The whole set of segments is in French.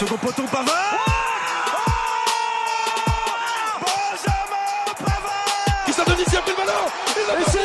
Second poteau Pavard. Benjamin Pavard. Christian Dominici a pris le ballon. Passé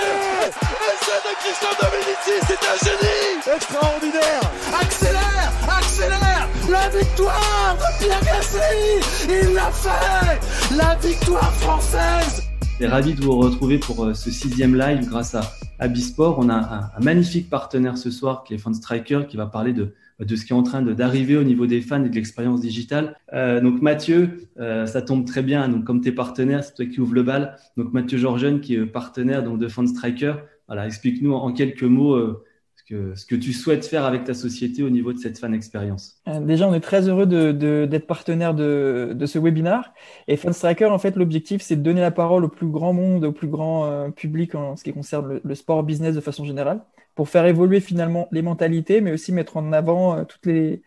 Essai de Christian Dominici, c'est un génie. Extraordinaire. Accélère Accélère. La victoire de Pierre Gasly. Il l'a fait. La victoire française. Est ravi de vous retrouver pour euh, ce sixième live grâce à, à Bisport. On a un, un, magnifique partenaire ce soir qui est Fan Striker qui va parler de, de ce qui est en train d'arriver au niveau des fans et de l'expérience digitale. Euh, donc Mathieu, euh, ça tombe très bien. Donc comme tes partenaires, c'est toi qui ouvre le bal. Donc Mathieu Georgen qui est partenaire donc de Fan Striker. Voilà, explique-nous en quelques mots euh, ce que tu souhaites faire avec ta société au niveau de cette fan expérience. Déjà, on est très heureux d'être partenaire de, ce webinar. Et Funstriker, en fait, l'objectif, c'est de donner la parole au plus grand monde, au plus grand public en ce qui concerne le, sport business de façon générale, pour faire évoluer finalement les mentalités, mais aussi mettre en avant euh, toutes les,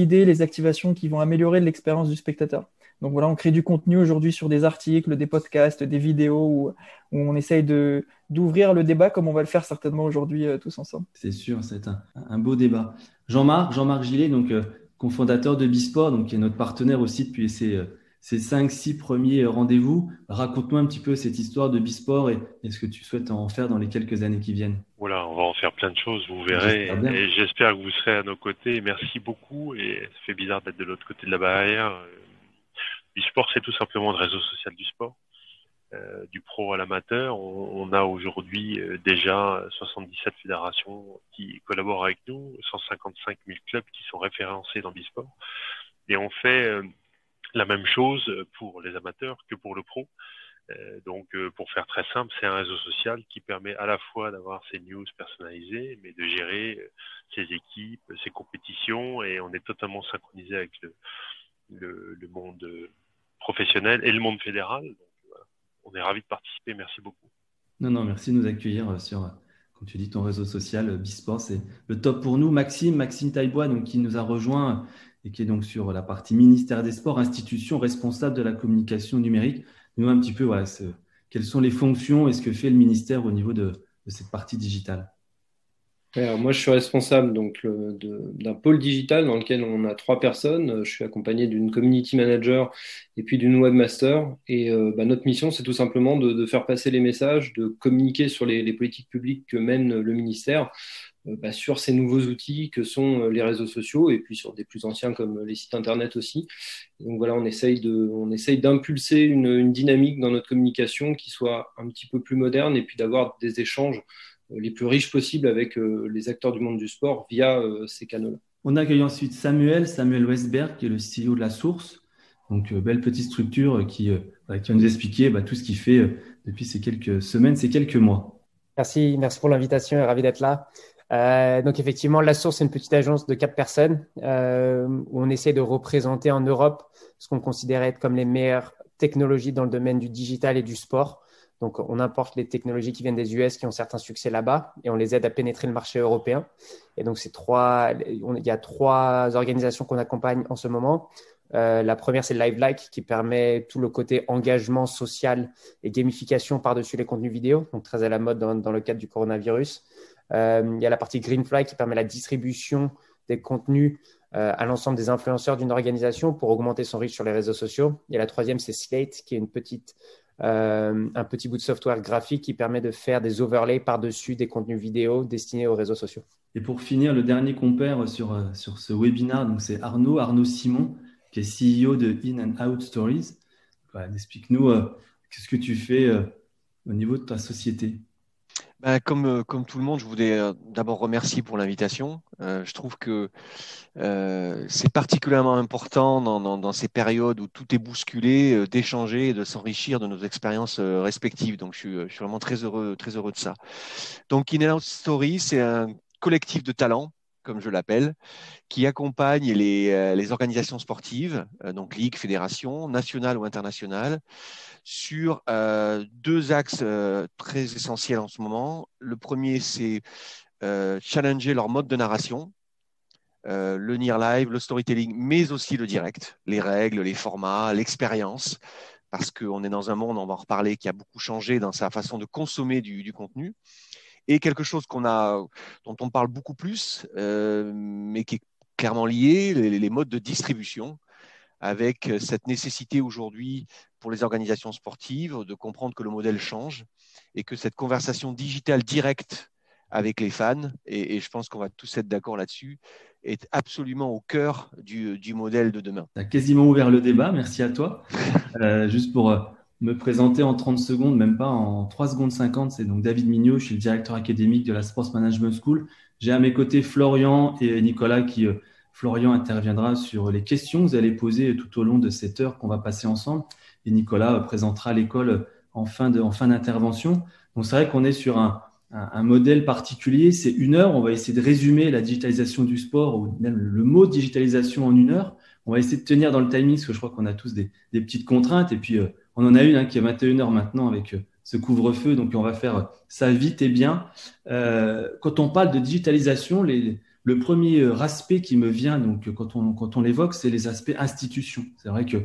idées, les activations qui vont améliorer l'expérience du spectateur. Donc voilà, on crée du contenu aujourd'hui sur des articles, des podcasts, des vidéos où, on essaye de d'ouvrir le débat comme on va le faire certainement aujourd'hui euh, tous ensemble. C'est sûr, c'est un, beau débat. Jean-Marc, Gillet, donc euh, cofondateur de Bisport, donc qui est notre partenaire aussi depuis ces ces cinq, six premiers rendez-vous. Raconte-nous un petit peu cette histoire de Bisport et, et ce que tu souhaites en faire dans les quelques années qui viennent. Voilà, on va en faire plein de choses, vous verrez. Et j'espère que vous serez à nos côtés. Merci beaucoup. Et ça fait bizarre d'être de l'autre côté de la barrière. Bisport, c'est tout simplement le réseau social du sport. Euh, du pro à l'amateur. On, on, a aujourd'hui euh, déjà 77 fédérations qui collaborent avec nous, 155 000 clubs qui sont référencés dans Bisport. Et on fait euh, la même chose pour les amateurs que pour le pro. Donc, pour faire très simple, c'est un réseau social qui permet à la fois d'avoir ses news personnalisées, mais de gérer ses équipes, ses compétitions, et on est totalement synchronisé avec le, monde professionnel et le monde fédéral. On est ravis de participer. Merci beaucoup. Non, non, merci de nous accueillir sur, comme tu dis, ton réseau social Bisport. C'est le top pour nous. Maxime, Maxime Taillebois, donc, qui nous a rejoint et qui est donc sur la partie ministère des Sports, institution responsable de la communication numérique. Nous un petit peu, quelles sont les fonctions et ce que fait le ministère au niveau de, cette partie digitale. Alors moi, je suis responsable donc d'un pôle digital dans lequel on a trois personnes. Je suis accompagné d'une community manager et puis d'une webmaster. Et euh, bah, notre mission, c'est tout simplement de, faire passer les messages, de communiquer sur les, politiques publiques que mène le ministère, euh, bah, sur ces nouveaux outils que sont les réseaux sociaux et puis sur des plus anciens comme les sites internet aussi. Et donc voilà, on essaye de, on essaye d'impulser une, une dynamique dans notre communication qui soit un petit peu plus moderne et puis d'avoir des échanges les plus riches possibles avec euh, les acteurs du monde du sport via euh, ces canaux-là. On accueille ensuite Samuel, Samuel Westberg, qui est le CEO de La Source. Donc, euh, belle petite structure qui, qui va nous expliquer bah, tout ce qu'il fait depuis ces quelques semaines, ces quelques mois. Merci, merci pour l'invitation et ravi d'être là. Euh, donc effectivement, La Source, c'est une petite agence de quatre personnes euh, où on essaie de représenter en Europe ce qu'on considère être comme les meilleures technologies dans le domaine du digital et du sport. Donc, on importe les technologies qui viennent des US qui ont certains succès là-bas et on les aide à pénétrer le marché européen. Et donc, c'est trois, il y a trois organisations qu'on accompagne en ce moment. Euh, la première, c'est Live Like qui permet tout le côté engagement social et gamification par-dessus les contenus vidéo, donc très à la mode dans, dans le cadre du coronavirus. Euh, il y a la partie Greenfly qui permet la distribution des contenus euh, à l'ensemble des influenceurs d'une organisation pour augmenter son reach sur les réseaux sociaux. Et la troisième, c'est Slate qui est une petite euh, un petit bout de software graphique qui permet de faire des overlays par-dessus des contenus vidéo destinés aux réseaux sociaux. Et pour finir, le dernier compère sur, sur ce webinaire, donc c'est Arnaud, Arnaud Simon, qui est CEO de In and Out Stories. Explique-nous qu'est-ce que tu fais au niveau de ta société? Ben, comme, euh, comme tout le monde, je voulais euh, d'abord remercier pour l'invitation. Euh, je trouve que euh, c'est particulièrement important dans, dans, dans, ces périodes où tout est bousculé euh, d'échanger et de s'enrichir de nos expériences respectives. Donc, je suis, je suis, vraiment très heureux, très heureux de ça. Donc, In and Out Story, c'est un collectif de talents comme je l'appelle, qui accompagne les, les organisations sportives, donc ligues, fédérations, nationales ou internationales, sur deux axes très essentiels en ce moment. Le premier, c'est challenger leur mode de narration, le near live, le storytelling, mais aussi le direct, les règles, les formats, l'expérience, parce qu'on est dans un monde, on va en reparler, qui a beaucoup changé dans sa façon de consommer du, contenu. Et quelque chose qu'on a, dont on parle beaucoup plus, euh, mais qui est clairement lié, les, modes de distribution, avec cette nécessité aujourd'hui pour les organisations sportives de comprendre que le modèle change et que cette conversation digitale directe avec les fans, et je pense qu'on va tous être d'accord là-dessus, est absolument au cœur du, du modèle de demain. Tu as quasiment ouvert le débat, merci à toi. Euh, juste pour euh, me présenter en 30 secondes, même pas en 3 secondes 50, c'est donc David Mignot, je suis le directeur académique de la Sports Management School. J'ai à mes côtés Florian et Nicolas qui, euh, Florian interviendra sur les questions que vous allez poser tout au long de cette heure qu'on va passer ensemble. Et Nicolas présentera l'école en fin d'intervention. Donc c'est vrai qu'on est sur un, un, modèle particulier. C'est une heure. On va essayer de résumer la digitalisation du sport ou même le mot digitalisation en une heure. On va essayer de tenir dans le timing parce que je crois qu'on a tous des, petites contraintes. Et puis, euh, on en a une hein, qui est 21 heures maintenant avec euh, ce couvre-feu. Donc, on va faire ça vite et bien. Euh, quand on parle de digitalisation, le premier aspect qui me vient, donc quand on, quand on l'évoque, c'est les aspects institutions. C'est vrai que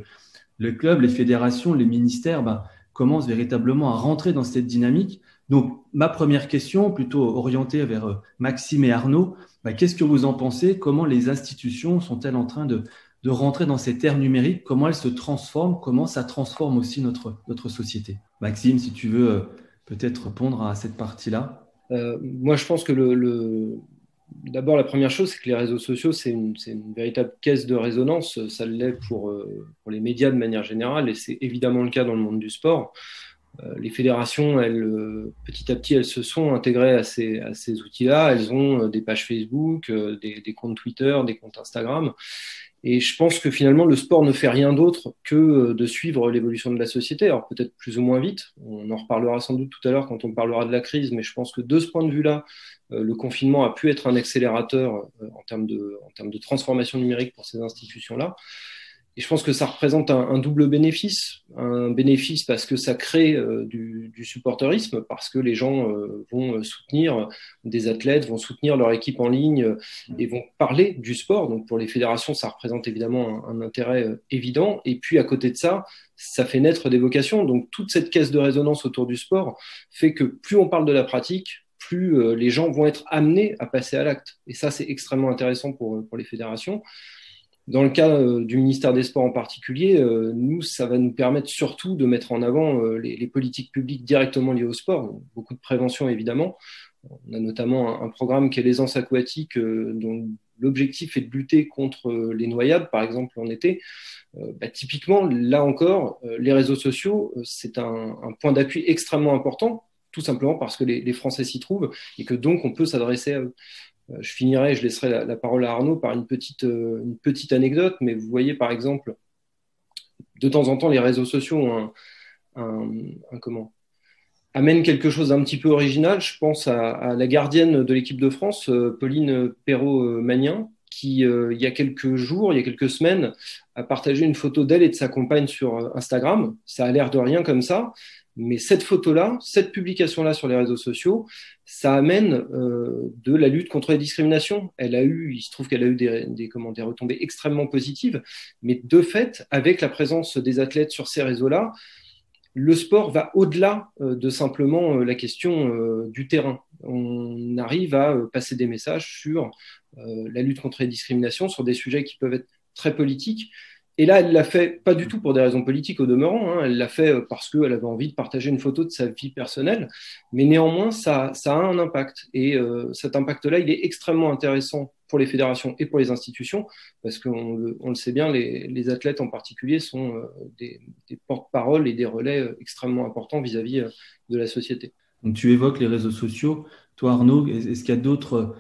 le club, les fédérations, les ministères ben, commencent véritablement à rentrer dans cette dynamique. Donc, ma première question, plutôt orientée vers euh, Maxime et Arnaud, bah, qu'est-ce que vous en pensez? Comment les institutions sont-elles en train de, rentrer dans cette ère numérique Comment elles se transforment Comment ça transforme aussi notre, notre société Maxime, si tu veux euh, peut-être répondre à cette partie-là. Euh, moi, je pense que le, D'abord, la première chose, c'est que les réseaux sociaux, c'est une, véritable caisse de résonance. Ça l'est pour, pour les médias de manière générale, et c'est évidemment le cas dans le monde du sport. Euh, les fédérations, elles, euh, petit à petit, elles se sont intégrées à ces, à ces outils-là. Elles ont euh, des pages Facebook, des, comptes Twitter, des comptes Instagram. Et je pense que finalement, le sport ne fait rien d'autre que de suivre l'évolution de la société. Alors peut-être plus ou moins vite. On en reparlera sans doute tout à l'heure quand on parlera de la crise. Mais je pense que de ce point de vue-là, le confinement a pu être un accélérateur en termes de, en termes de transformation numérique pour ces institutions-là. Et je pense que ça représente un, double bénéfice. Un bénéfice parce que ça crée euh, du, du, supporterisme, parce que les gens euh, vont soutenir des athlètes, vont soutenir leur équipe en ligne euh, et vont parler du sport. Donc pour les fédérations, ça représente évidemment un, un, intérêt évident. Et puis à côté de ça, ça fait naître des vocations. Donc toute cette caisse de résonance autour du sport fait que plus on parle de la pratique, plus les gens vont être amenés à passer à l'acte. Et ça, c'est extrêmement intéressant pour, pour les fédérations. Dans le cas euh, du ministère des Sports en particulier, euh, nous, ça va nous permettre surtout de mettre en avant euh, les, politiques publiques directement liées au sport, beaucoup de prévention évidemment. On a notamment un, programme qui est l'aisance aquatique, dont l'objectif est de lutter contre les noyades, par exemple en été. Bah, typiquement, là encore, les réseaux sociaux, c'est un, point d'appui extrêmement important, tout simplement parce que les, les Français s'y trouvent et que donc on peut s'adresser à eux. Euh, je finirai, je laisserai la, parole à Arnaud par une petite, euh, une petite anecdote, mais vous voyez par exemple, de temps en temps, les réseaux sociaux ont un, comment amènent quelque chose d'un petit peu original. Je pense à, la gardienne de l'équipe de France, euh, Pauline Perrault-Magnin, qui, il y a quelques jours, il y a quelques semaines, a partagé une photo d'elle et de sa compagne sur Instagram. Ça a l'air de rien comme ça, mais cette photo-là, cette publication-là sur les réseaux sociaux, ça amène euh, de la lutte contre les discriminations. Elle a eu, il se trouve qu'elle a eu des, des, comment, des retombées extrêmement positives, mais de fait, avec la présence des athlètes sur ces réseaux-là, le sport va au-delà euh, de simplement euh, la question du terrain. On arrive à passer des messages sur la lutte contre les discriminations, sur des sujets qui peuvent être très politiques, et là, elle l'a fait pas du tout pour des raisons politiques au demeurant, hein. elle l'a fait euh, parce qu'elle avait envie de partager une photo de sa vie personnelle, mais néanmoins, ça, ça a un impact. Et euh, cet impact-là, il est extrêmement intéressant pour les fédérations et pour les institutions, parce qu'on le, on le sait bien, les, les, athlètes en particulier sont euh, des, des porte-paroles et des relais extrêmement importants vis-à-vis -vis de la société. Donc tu évoques les réseaux sociaux. Toi, Arnaud, est-ce qu'il y a d'autres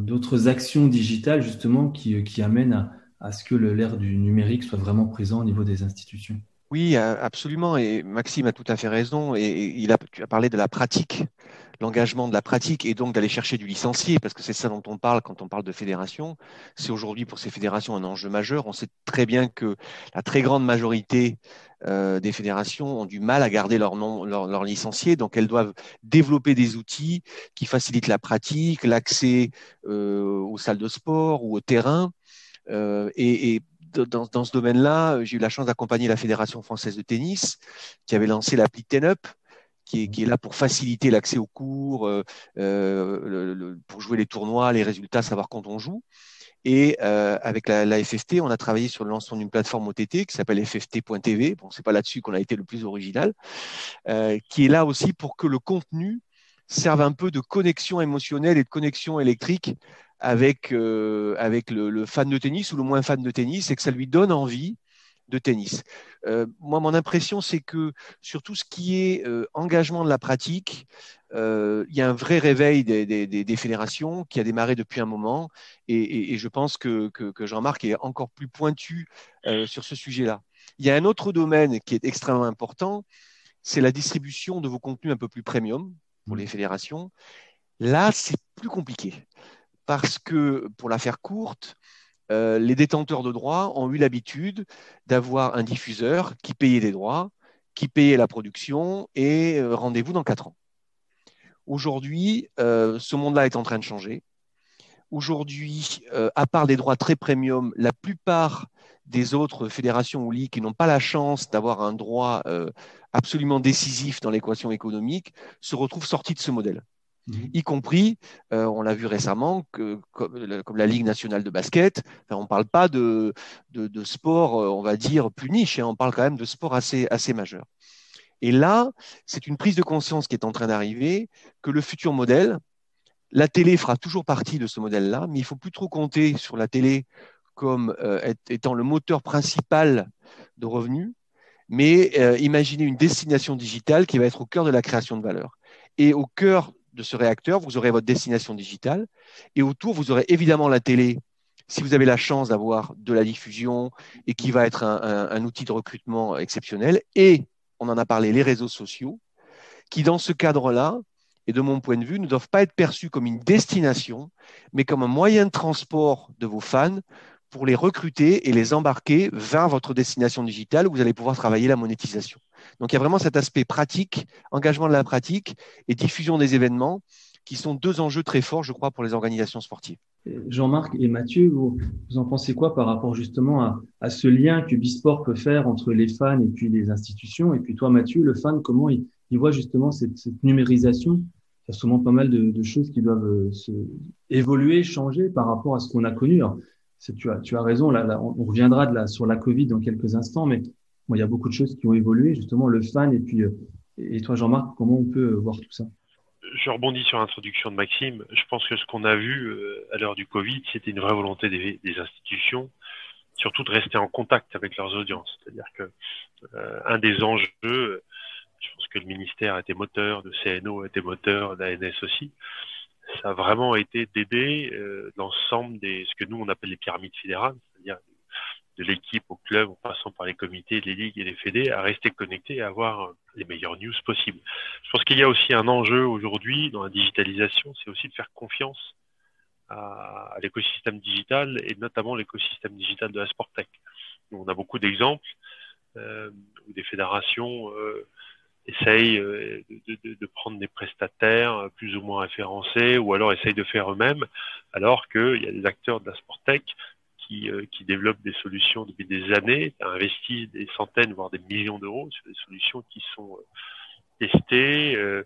d'autres actions digitales justement qui, qui amènent à à ce que l'ère du numérique soit vraiment présent au niveau des institutions. Oui, absolument. Et Maxime a tout à fait raison. Et il a, tu as parlé de la pratique. l'engagement de la pratique et donc d'aller chercher du licencié, parce que c'est ça dont on parle quand on parle de fédération. C'est aujourd'hui pour ces fédérations un enjeu majeur. On sait très bien que la très grande majorité euh, des fédérations ont du mal à garder leurs leur, licenciés, donc elles doivent développer des outils qui facilitent la pratique, l'accès euh, aux salles de sport ou au terrain. Euh, et, dans, ce domaine-là, j'ai eu la chance d'accompagner la Fédération française de tennis, qui avait lancé l'appli qui est, qui est, là pour faciliter l'accès aux cours, euh, euh, pour jouer les tournois, les résultats, savoir quand on joue. Et euh, avec la, la, FFT, on a travaillé sur le lancement d'une plateforme OTT qui s'appelle FFT.tv. Bon, c'est pas là-dessus qu'on a été le plus original, euh, qui est là aussi pour que le contenu serve un peu de connexion émotionnelle et de connexion électrique avec euh, avec le, le, fan de tennis ou le moins fan de tennis, et que ça lui donne envie de tennis. Euh, moi, mon impression, c'est que sur tout ce qui est euh, engagement de la pratique, euh, il y a un vrai réveil des, des, des, fédérations qui a démarré depuis un moment, et, et, et je pense que, que, que Jean-Marc est encore plus pointu sur ce sujet-là. Il y a un autre domaine qui est extrêmement important, c'est la distribution de vos contenus un peu plus premium pour les fédérations. Là, c'est plus compliqué parce que, pour la faire courte, euh, les détenteurs de droits ont eu l'habitude d'avoir un diffuseur qui payait des droits, qui payait la production et euh, rendez-vous dans quatre ans. Aujourd'hui, euh, ce monde-là est en train de changer. Aujourd'hui, à part des droits très premium, la plupart des autres fédérations ou ligues qui n'ont pas la chance d'avoir un droit absolument décisif dans l'équation économique se retrouvent sortis de ce modèle. Mmh. y compris, euh, on l'a vu récemment, que, comme, la Ligue nationale de basket, enfin, on ne parle pas de, de, sport, euh, on va dire, plus niche, hein, on parle quand même de sport assez, assez majeur. Et là, c'est une prise de conscience qui est en train d'arriver, que le futur modèle, la télé fera toujours partie de ce modèle-là, mais il faut plus trop compter sur la télé comme euh, étant le moteur principal de revenus, mais euh, imaginez une destination digitale qui va être au cœur de la création de valeur. Et au cœur de ce réacteur, vous aurez votre destination digitale. Et autour, vous aurez évidemment la télé, si vous avez la chance d'avoir de la diffusion et qui va être un, outil de recrutement exceptionnel. Et, on en a parlé, les réseaux sociaux, qui dans ce cadre-là, et de mon point de vue, ne doivent pas être perçus comme une destination, mais comme un moyen de transport de vos fans pour les recruter et les embarquer vers votre destination digitale où vous allez pouvoir travailler la monétisation. Donc il y a vraiment cet aspect pratique, engagement de la pratique et diffusion des événements qui sont deux enjeux très forts, je crois, pour les organisations sportives. Jean-Marc et Mathieu, vous, vous, en pensez quoi par rapport justement à, ce lien que Bisport peut faire entre les fans et puis les institutions? Et puis toi, Mathieu, le fan, comment il, voit justement cette, numérisation? Il y a sûrement pas mal de, choses qui doivent euh, évoluer, changer par rapport à ce qu'on a connu. Tu as, tu as raison, là, on reviendra sur la Covid dans quelques instants, mais il y a beaucoup de choses qui ont évolué, justement, le fan, et puis, euh, et toi, Jean-Marc, comment on peut voir tout ça? Je rebondis sur l'introduction de Maxime. Je pense que ce qu'on a vu euh, à l'heure du Covid, c'était une vraie volonté des, institutions, surtout de rester en contact avec leurs audiences. C'est-à-dire que euh, un des enjeux, je pense que le ministère était moteur, le CNO était moteur, l'ANS aussi, ça a vraiment été d'aider euh, l'ensemble des ce que nous on appelle les pyramides fédérales, c'est-à-dire de l'équipe au club en passant par les comités, les ligues et les fédés à rester connectés et à avoir les meilleures news possibles. Je pense qu'il y a aussi un enjeu aujourd'hui dans la digitalisation, c'est aussi de faire confiance à, l'écosystème digital et notamment l'écosystème digital de la Sportec. On a beaucoup d'exemples euh, où des fédérations euh, essayent euh, de, prendre des prestataires plus ou moins référencés ou alors essayent de faire eux-mêmes, alors qu'il y a des acteurs de la Sportec qui, euh, des solutions depuis des années, investissent des centaines, voire des millions d'euros sur des solutions qui sont euh, testées, euh,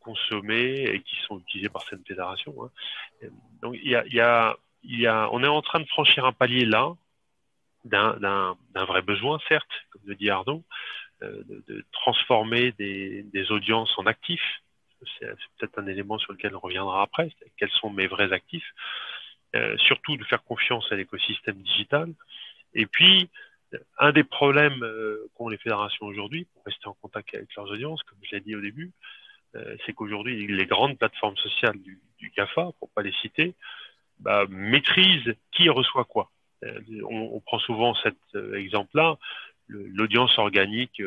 consommées et qui sont utilisées par cette fédération. Hein. Donc on est en train de franchir un palier là d'un vrai besoin, certes, comme le dit Arnaud, de, transformer des, audiences en actifs. C'est peut-être un élément sur lequel on reviendra après. Quels sont mes vrais actifs euh, surtout de faire confiance à l'écosystème digital. Et puis, un des problèmes euh, qu'ont les fédérations aujourd'hui pour rester en contact avec leurs audiences, comme je l'ai dit au début, euh, c'est qu'aujourd'hui, les grandes plateformes sociales du, du GAFA, pour pas les citer, bah, maîtrisent qui reçoit quoi. On, on, prend souvent cet exemple-là, l'audience organique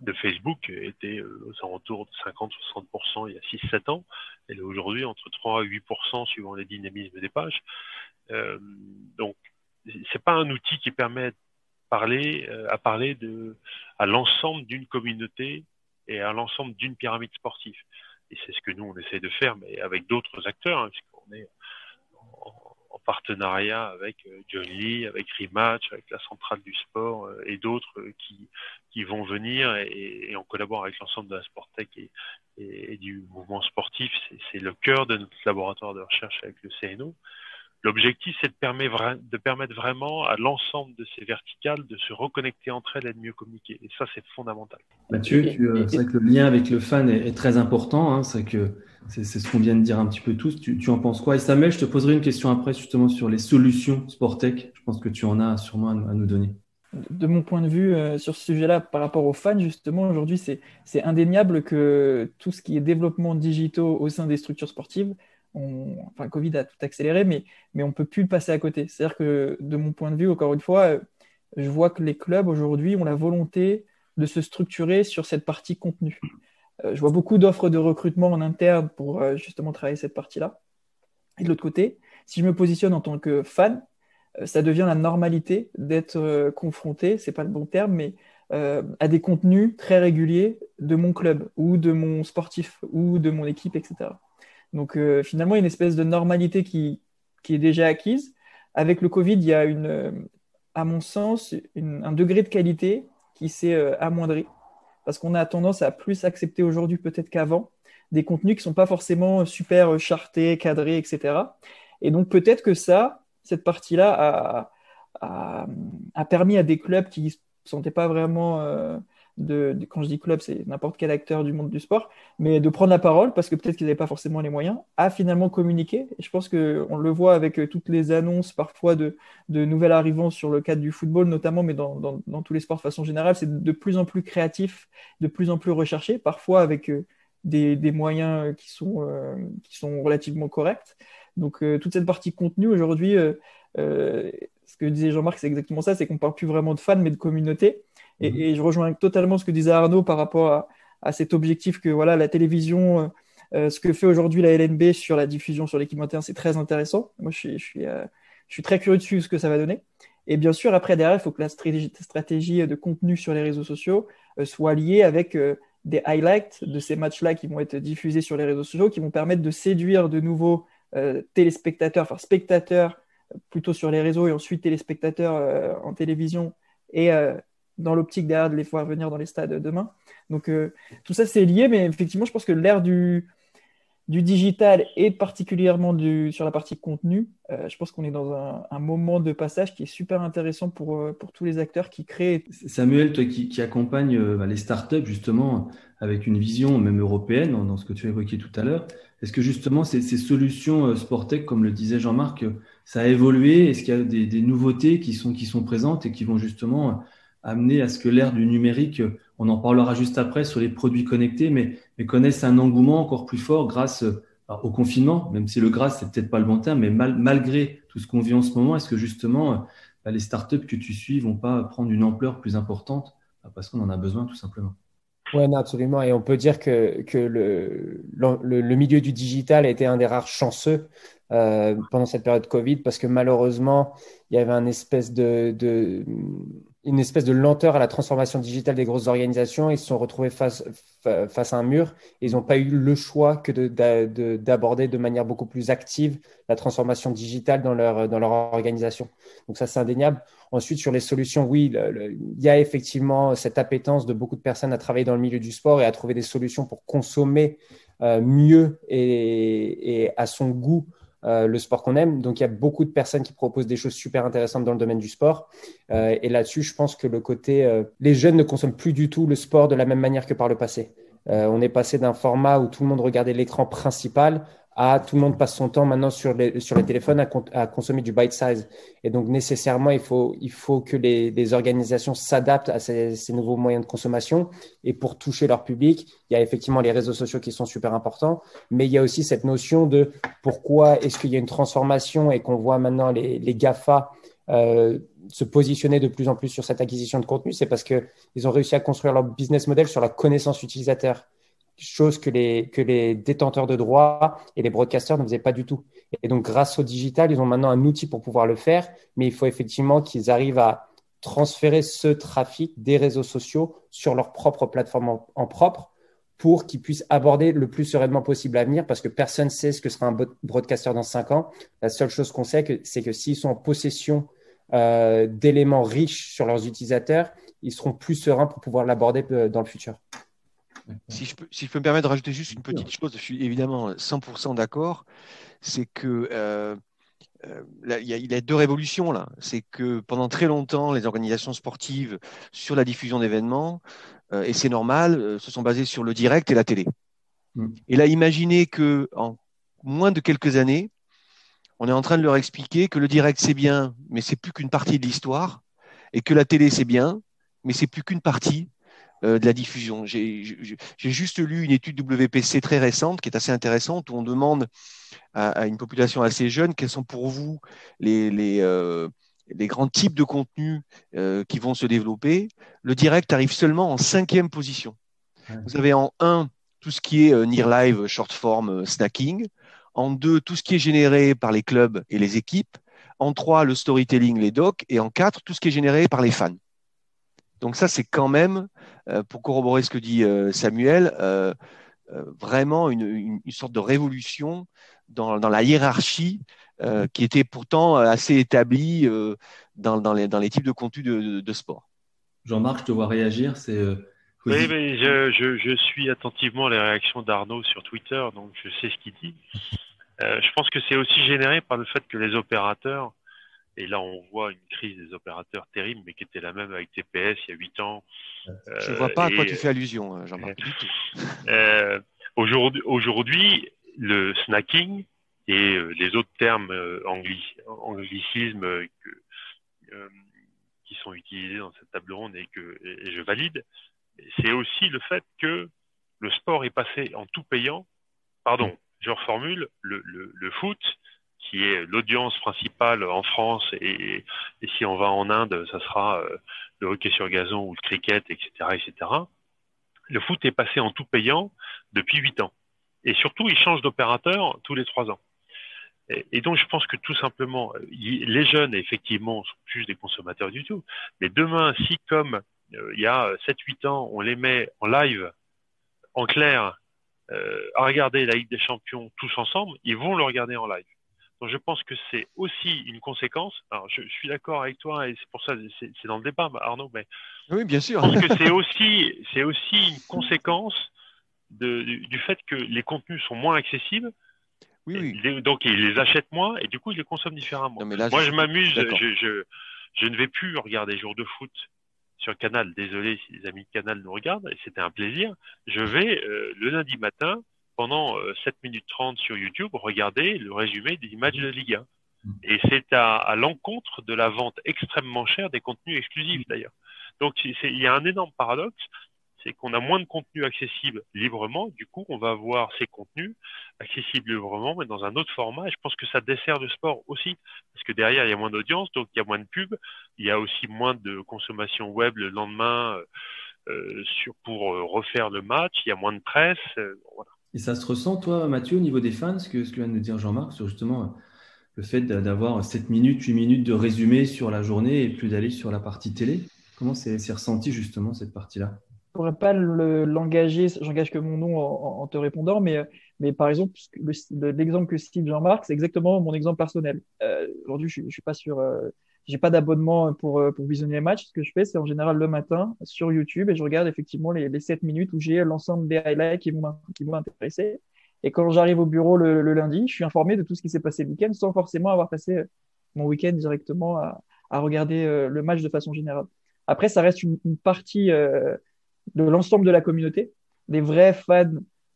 de Facebook était aux alentours de 50-60% il y a 6-7 ans. Elle est aujourd'hui entre 3 et 8% suivant les dynamismes des pages. Euh, donc, c'est pas un outil qui permet de parler, à parler de, à l'ensemble d'une communauté et à l'ensemble d'une pyramide sportive. Et c'est ce que nous, on essaie de faire, mais avec d'autres acteurs, hein, puisqu'on est partenariat avec euh, John Lee, avec Rematch, avec la centrale du sport euh, et d'autres euh, qui, qui vont venir et, on collabore avec l'ensemble de la Sportec et, et, et du mouvement sportif. C'est le cœur de notre laboratoire de recherche avec le CNO. L'objectif, c'est de, permettre, de permettre vraiment à l'ensemble de ces verticales de se reconnecter entre elles et de mieux communiquer. Et ça, c'est fondamental. Mathieu, euh, c'est vrai que le lien avec le fan est, très important. Hein, c'est que c'est ce qu'on vient de dire un petit peu tous. Tu, tu, en penses quoi? Et Samuel, je te poserai une question après justement sur les solutions Sportec. Je pense que tu en as sûrement à, nous donner. De mon point de vue euh, sur ce sujet-là, par rapport aux fans, justement, aujourd'hui, c'est indéniable que tout ce qui est développement digitaux au sein des structures sportives enfin, Covid a tout accéléré, mais, mais on ne peut plus le passer à côté. C'est-à-dire que de mon point de vue, encore une fois, euh, je vois que les clubs aujourd'hui ont la volonté de se structurer sur cette partie contenu. Euh, je vois beaucoup d'offres de recrutement en interne pour euh, justement travailler cette partie-là. Et de l'autre côté, si je me positionne en tant que fan, ça devient la normalité d'être confronté, c'est pas le bon terme, mais à des contenus très réguliers de mon club ou de mon sportif ou de mon équipe, etc. Donc euh, finalement, il y a une espèce de normalité qui, qui est déjà acquise. Avec le Covid, il y a une, euh, à mon sens, un degré de qualité qui s'est euh, amoindri. Parce qu'on a tendance à plus accepter aujourd'hui peut-être qu'avant des contenus qui ne sont pas forcément super chartés, cadrés, etc. Et donc peut-être que ça, cette partie-là a, a, a, permis à des clubs qui ne se sentaient pas vraiment de, quand je dis club, c'est n'importe quel acteur du monde du sport, mais de prendre la parole parce que peut-être qu'ils n'avaient pas forcément les moyens, à finalement communiquer. Et je pense qu'on le voit avec euh, toutes les annonces parfois de, nouvelles arrivants sur le cadre du football notamment, mais dans, tous les sports de façon générale, c'est de plus en plus créatif, de plus en plus recherché, parfois avec euh, des, moyens qui sont, euh, qui sont relativement corrects. Donc toute cette partie contenu aujourd'hui, ce que disait Jean-Marc, c'est exactement ça, c'est qu'on parle plus vraiment de fans, mais de communauté. Mhm. Et, je rejoins totalement ce que disait Arnaud par rapport à, cet objectif que voilà, la télévision, euh, euh, ce que fait aujourd'hui la LNB sur la diffusion sur l'équipe interne, c'est très intéressant. Moi, je suis, je, suis, euh, je suis, très curieux de ce que ça va donner. Et bien sûr, après, derrière, il faut que la stratégie, stratégie de contenu sur les réseaux sociaux soit liée avec des highlights de ces matchs-là qui vont être diffusés sur les réseaux sociaux, qui vont permettre de séduire de nouveaux téléspectateurs, enfin spectateurs plutôt sur les réseaux et ensuite téléspectateurs en télévision et dans l'optique derrière de les voir venir dans les stades demain. Donc euh, tout ça c'est lié, mais effectivement je pense que l'ère du, du digital et particulièrement du, sur la partie contenu, euh, je pense qu'on est dans un, moment de passage qui est super intéressant pour, euh, pour tous les acteurs qui créent. Samuel, toi qui, qui accompagne bah, les startups justement avec une vision même européenne dans, ce que tu as évoqué tout à l'heure, est-ce que justement ces, ces solutions Sportec, comme le disait Jean-Marc, ça a évolué? Est-ce qu'il y a des, des, nouveautés qui sont, qui sont présentes et qui vont justement amener à ce que l'ère du numérique, on en parlera juste après sur les produits connectés, mais, connaissent un engouement encore plus fort grâce au confinement, même si le grâce, c'est peut-être pas le bon terme, mais malgré tout ce qu'on vit en ce moment, est-ce que justement bah, les startups que tu suis vont pas prendre une ampleur plus importante bah, parce qu'on en a besoin tout simplement? Oui, absolument. Et on peut dire que, que le, le, milieu du digital a été un des rares chanceux euh, pendant cette période Covid parce que malheureusement, il y avait un espèce de une espèce de lenteur à la transformation digitale des grosses organisations. Ils se sont retrouvés face, face à un mur. ils n'ont pas eu le choix que d'aborder de, de, manière beaucoup plus active la transformation digitale dans leur, dans leur organisation. Donc ça, c'est indéniable. Ensuite, sur les solutions, oui, il y a effectivement cette appétence de beaucoup de personnes à travailler dans le milieu du sport et à trouver des solutions pour consommer euh, mieux et, et, à son goût euh, le sport qu'on aime. Donc il y a beaucoup de personnes qui proposent des choses super intéressantes dans le domaine du sport. Euh, et là-dessus, je pense que le côté, euh, les jeunes ne consomment plus du tout le sport de la même manière que par le passé. on est passé d'un format où tout le monde regardait l'écran principal à tout le monde passe son temps maintenant sur les, sur les téléphones à, consommer du bite size. Et donc, nécessairement, il faut, il faut que les, organisations s'adaptent à ces, ces, nouveaux moyens de consommation. Et pour toucher leur public, il y a effectivement les réseaux sociaux qui sont super importants, mais il y a aussi cette notion de pourquoi est-ce qu'il y a une transformation et qu'on voit maintenant les, les GAFA euh, se positionner de plus en plus sur cette acquisition de contenu, c'est parce qu'ils ont réussi à construire leur business model sur la connaissance utilisateur, chose que les, détenteurs de droits et les broadcasters ne faisaient pas du tout. Et donc, grâce au digital, ils ont maintenant un outil pour pouvoir le faire, mais il faut effectivement qu'ils arrivent à transférer ce trafic des réseaux sociaux sur leur propre plateforme en propre pour qu'ils puissent aborder le plus sereinement possible l'avenir parce que personne ne sait ce que sera un broadcaster dans cinq ans. La seule chose qu'on sait, c'est que s'ils sont en possession euh, d'éléments riches sur leurs utilisateurs, ils seront plus sereins pour pouvoir l'aborder euh, dans le futur. Si je, peux, si je peux me permettre de rajouter juste une petite chose, je suis évidemment 100% d'accord, c'est que euh, il, y a, il y a deux révolutions là. C'est que pendant très longtemps, les organisations sportives, sur la diffusion d'événements, euh, et c'est normal, euh, se sont basés sur le direct et la télé. Mm. Et là, imaginez que en moins de quelques années, on est en train de leur expliquer que le direct c'est bien, mais c'est plus qu'une partie de l'histoire, et que la télé c'est bien, mais c'est plus qu'une partie euh, de la diffusion. J'ai juste lu une étude WPC très récente qui est assez intéressante où on demande à, une population assez jeune quels sont pour vous les, les, les grands types de contenus euh, qui vont se développer, le direct arrive seulement en cinquième position. Vous avez en un tout ce qui est euh, near live, short form, euh, snacking. En deux, tout ce qui est généré par les clubs et les équipes. En trois, le storytelling, les docs. Et en quatre, tout ce qui est généré par les fans. Donc ça, c'est quand même, pour corroborer ce que dit Samuel, vraiment une, sorte de révolution dans la hiérarchie euh, qui était pourtant euh, assez établi euh, dans, dans, les, dans, les, types de contenus de, de, sport. Jean-Marc, je te vois réagir. C'est oui, mais je, je, je, suis attentivement les réactions d'Arnaud sur Twitter, donc je sais ce qu'il dit. Euh, je pense que c'est aussi généré par le fait que les opérateurs, et là on voit une crise des opérateurs terrible, mais qui était la même avec TPS il y a 8 ans. je ne vois pas à quoi tu fais allusion, Jean-Marc. Euh, Aujourd'hui, aujourd'hui, le snacking, et euh, les autres termes euh, anglicismes euh, qui sont utilisés dans cette table ronde et que je valide, c'est aussi le fait que le sport est passé en tout payant. Pardon, je reformule, le, le, foot, qui est l'audience principale en France, et, si on va en Inde, ça sera le hockey sur gazon ou le cricket, etc., etc. Le foot est passé en tout payant depuis huit ans. Et surtout, il change d'opérateur tous les trois ans. Et, donc, je pense que tout simplement, les jeunes, effectivement, sont juste des consommateurs du tout. Mais demain, si comme euh, il y a 7-8 ans, on les met en live, en clair, euh, à regarder la Ligue des Champions tous ensemble, ils vont le regarder en live. Donc, je pense que c'est aussi une conséquence. Alors, je, suis d'accord avec toi, et c'est pour ça, c'est dans le débat, Arnaud, mais oui, bien sûr. Je pense que c'est aussi, c'est aussi une conséquence de, du fait que les contenus sont moins accessibles donc ils les achètent moins et du coup ils les consomment différemment. Moi je m'amuse, je, je, ne vais plus regarder jour de foot sur Canal. Désolé si les amis de Canal nous regardent, et c'était un plaisir. Je vais euh, le lundi matin pendant 7 euh, minutes 30 sur YouTube regarder le résumé des matchs de Ligue 1. Mmh. Et c'est à, à l'encontre de la vente extrêmement chère des contenus exclusifs d'ailleurs. Donc il y a un énorme paradoxe, c'est qu'on a moins de contenu accessible librement. Du coup, on va avoir ces contenus accessibles librement, mais dans un autre format. Et je pense que ça dessert le sport aussi, parce que derrière, il y a moins d'audience, donc il y a moins de pubs. Il y a aussi moins de consommation web le lendemain euh, euh sur, pour refaire le match. Il y a moins de presse. Euh, voilà. Et ça se ressent, toi, Mathieu, au niveau des fans, ce que, ce que vient de dire Jean-Marc, sur justement le fait d'avoir 7 minutes, 8 minutes de résumé sur la journée et plus d'aller sur la partie télé. Comment c'est ressenti justement cette partie-là? Pourrais pas l'engager, j'engage que mon nom en, te répondant, mais, mais par exemple, l'exemple que cite Jean-Marc, c'est exactement mon exemple personnel. Euh, Aujourd'hui, je, je suis pas sur, euh, j'ai pas d'abonnement pour, euh, pour visionner les matchs. Ce que je fais, c'est en général le matin sur YouTube et je regarde effectivement les, les 7 minutes où j'ai l'ensemble des highlights qui vont, qui m'intéresser. Et quand j'arrive au bureau le, le, lundi, je suis informé de tout ce qui s'est passé le week-end sans forcément avoir passé mon week-end directement à, à regarder euh, le match de façon générale. Après, ça reste une, une partie euh, de l'ensemble de la communauté, des vrais fans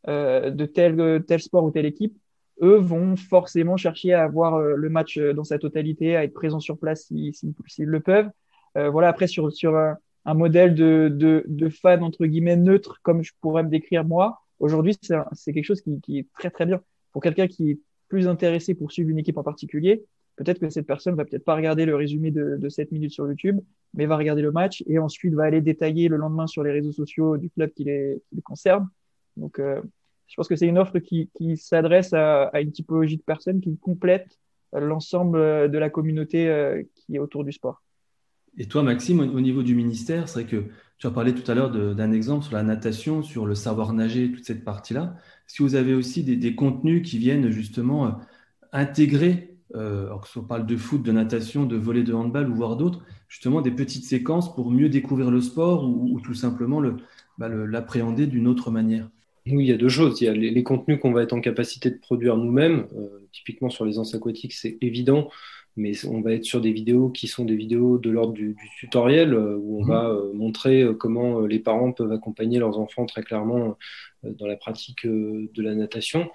euh, de tel, tel sport ou telle équipe, eux vont forcément chercher à voir euh, le match euh, dans sa totalité, à être présents sur place s'ils si, si, le peuvent. Euh, voilà, après, sur, sur un, un modèle de, de, de fan, entre guillemets, neutre, comme je pourrais me décrire moi, aujourd'hui, c'est quelque chose qui, qui, est très, très bien. Pour quelqu'un qui est plus intéressé pour suivre une équipe en particulier, peut-être que cette personne va peut-être pas regarder le résumé de, de 7 minutes sur YouTube, mais va regarder le match et ensuite va aller détailler le lendemain sur les réseaux sociaux du club qui les, qui les concerne. Donc, euh, je pense que c'est une offre qui, s'adresse à, une typologie de personnes qui complète l'ensemble de la communauté euh, qui est autour du sport. Et toi, Maxime, au niveau du ministère, c'est vrai que tu as parlé tout à l'heure d'un exemple sur la natation, sur le savoir nager, toute cette partie-là. Est-ce que vous avez aussi des, contenus qui viennent justement euh, intégrer, euh, alors que ce parle de foot, de natation, de volley de handball ou voire d'autres, justement des petites séquences pour mieux découvrir le sport ou, ou tout simplement bah, l'appréhender d'une autre manière? Oui, il y a deux choses. Il y a les, les contenus qu'on va être en capacité de produire nous-mêmes. Euh, typiquement sur les anses aquatiques, c'est évident mais on va être sur des vidéos qui sont des vidéos de l'ordre du, du, tutoriel, euh, où on mmh. va euh, montrer comment les parents peuvent accompagner leurs enfants très clairement dans la pratique de la natation.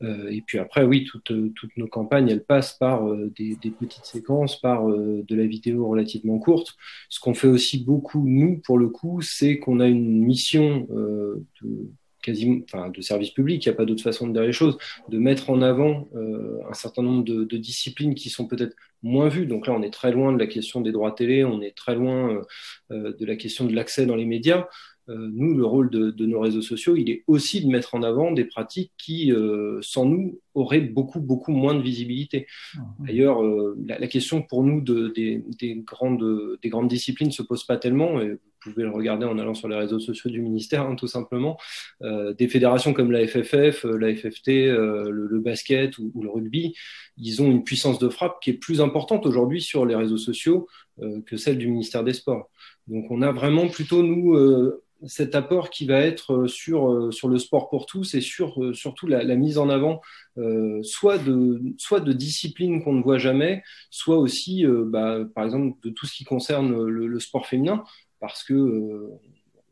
et puis après, oui, toutes, toutes nos campagnes, elles passent par des, des, petites séquences, par de la vidéo relativement courte. Ce qu'on fait aussi beaucoup, nous, pour le coup, c'est qu'on a une mission de quasiment, enfin, de service public, il n'y a pas d'autre façon de dire les choses, de mettre en avant euh, un certain nombre de, de disciplines qui sont peut-être moins vues. Donc là, on est très loin de la question des droits télé, on est très loin euh, euh de la question de l'accès dans les médias. Euh, nous, le rôle de, de, nos réseaux sociaux, il est aussi de mettre en avant des pratiques qui, euh, sans nous, auraient beaucoup, beaucoup moins de visibilité. Ah, D'ailleurs, la, la, question pour nous de, des, des, grandes, des grandes disciplines se pose pas tellement. Et vous pouvez le regarder en allant sur les réseaux sociaux du ministère, hein, tout simplement. Euh, des fédérations comme la FFF, euh, la FFT, euh, le, le, basket ou, le rugby, ils ont une puissance de frappe qui est plus importante aujourd'hui sur les réseaux sociaux euh, que celle du ministère des Sports. Donc on a vraiment plutôt, nous, euh, cet apport qui va être sur, sur le sport pour tous et sur surtout la, la mise en avant euh, soit, de, soit de disciplines qu'on ne voit jamais, soit aussi, euh, bah, par exemple, de tout ce qui concerne le, le sport féminin parce que euh,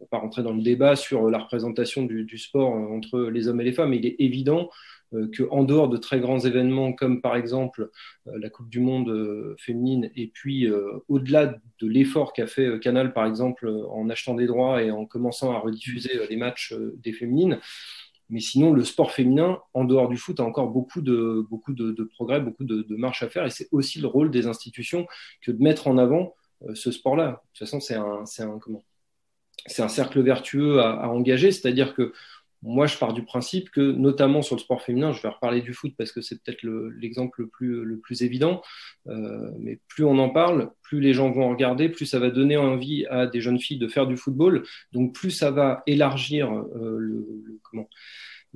on va pas rentrer dans le débat sur la représentation du, du, sport entre les hommes et les femmes, mais il est évident euh, qu'en dehors de très grands événements comme par exemple euh, la Coupe du Monde euh, féminine et puis euh, au-delà de l'effort qu'a fait euh, Canal par exemple en achetant des droits et en commençant à rediffuser les matchs des féminines, mais sinon, le sport féminin, en dehors du foot, a encore beaucoup de, beaucoup de, progrès, beaucoup de, de marche à faire. Et c'est aussi le rôle des institutions que de mettre en avant euh, ce sport-là. De toute façon, c'est un, un, comment c'est un cercle vertueux à, engager, c'est-à-dire que moi, je pars du principe que, notamment sur le sport féminin, je vais reparler du foot parce que c'est peut-être l'exemple le, le, plus, le plus évident, euh, mais plus on en parle, plus les gens vont regarder, plus ça va donner envie à des jeunes filles de faire du football, donc plus ça va élargir euh, le, le, comment,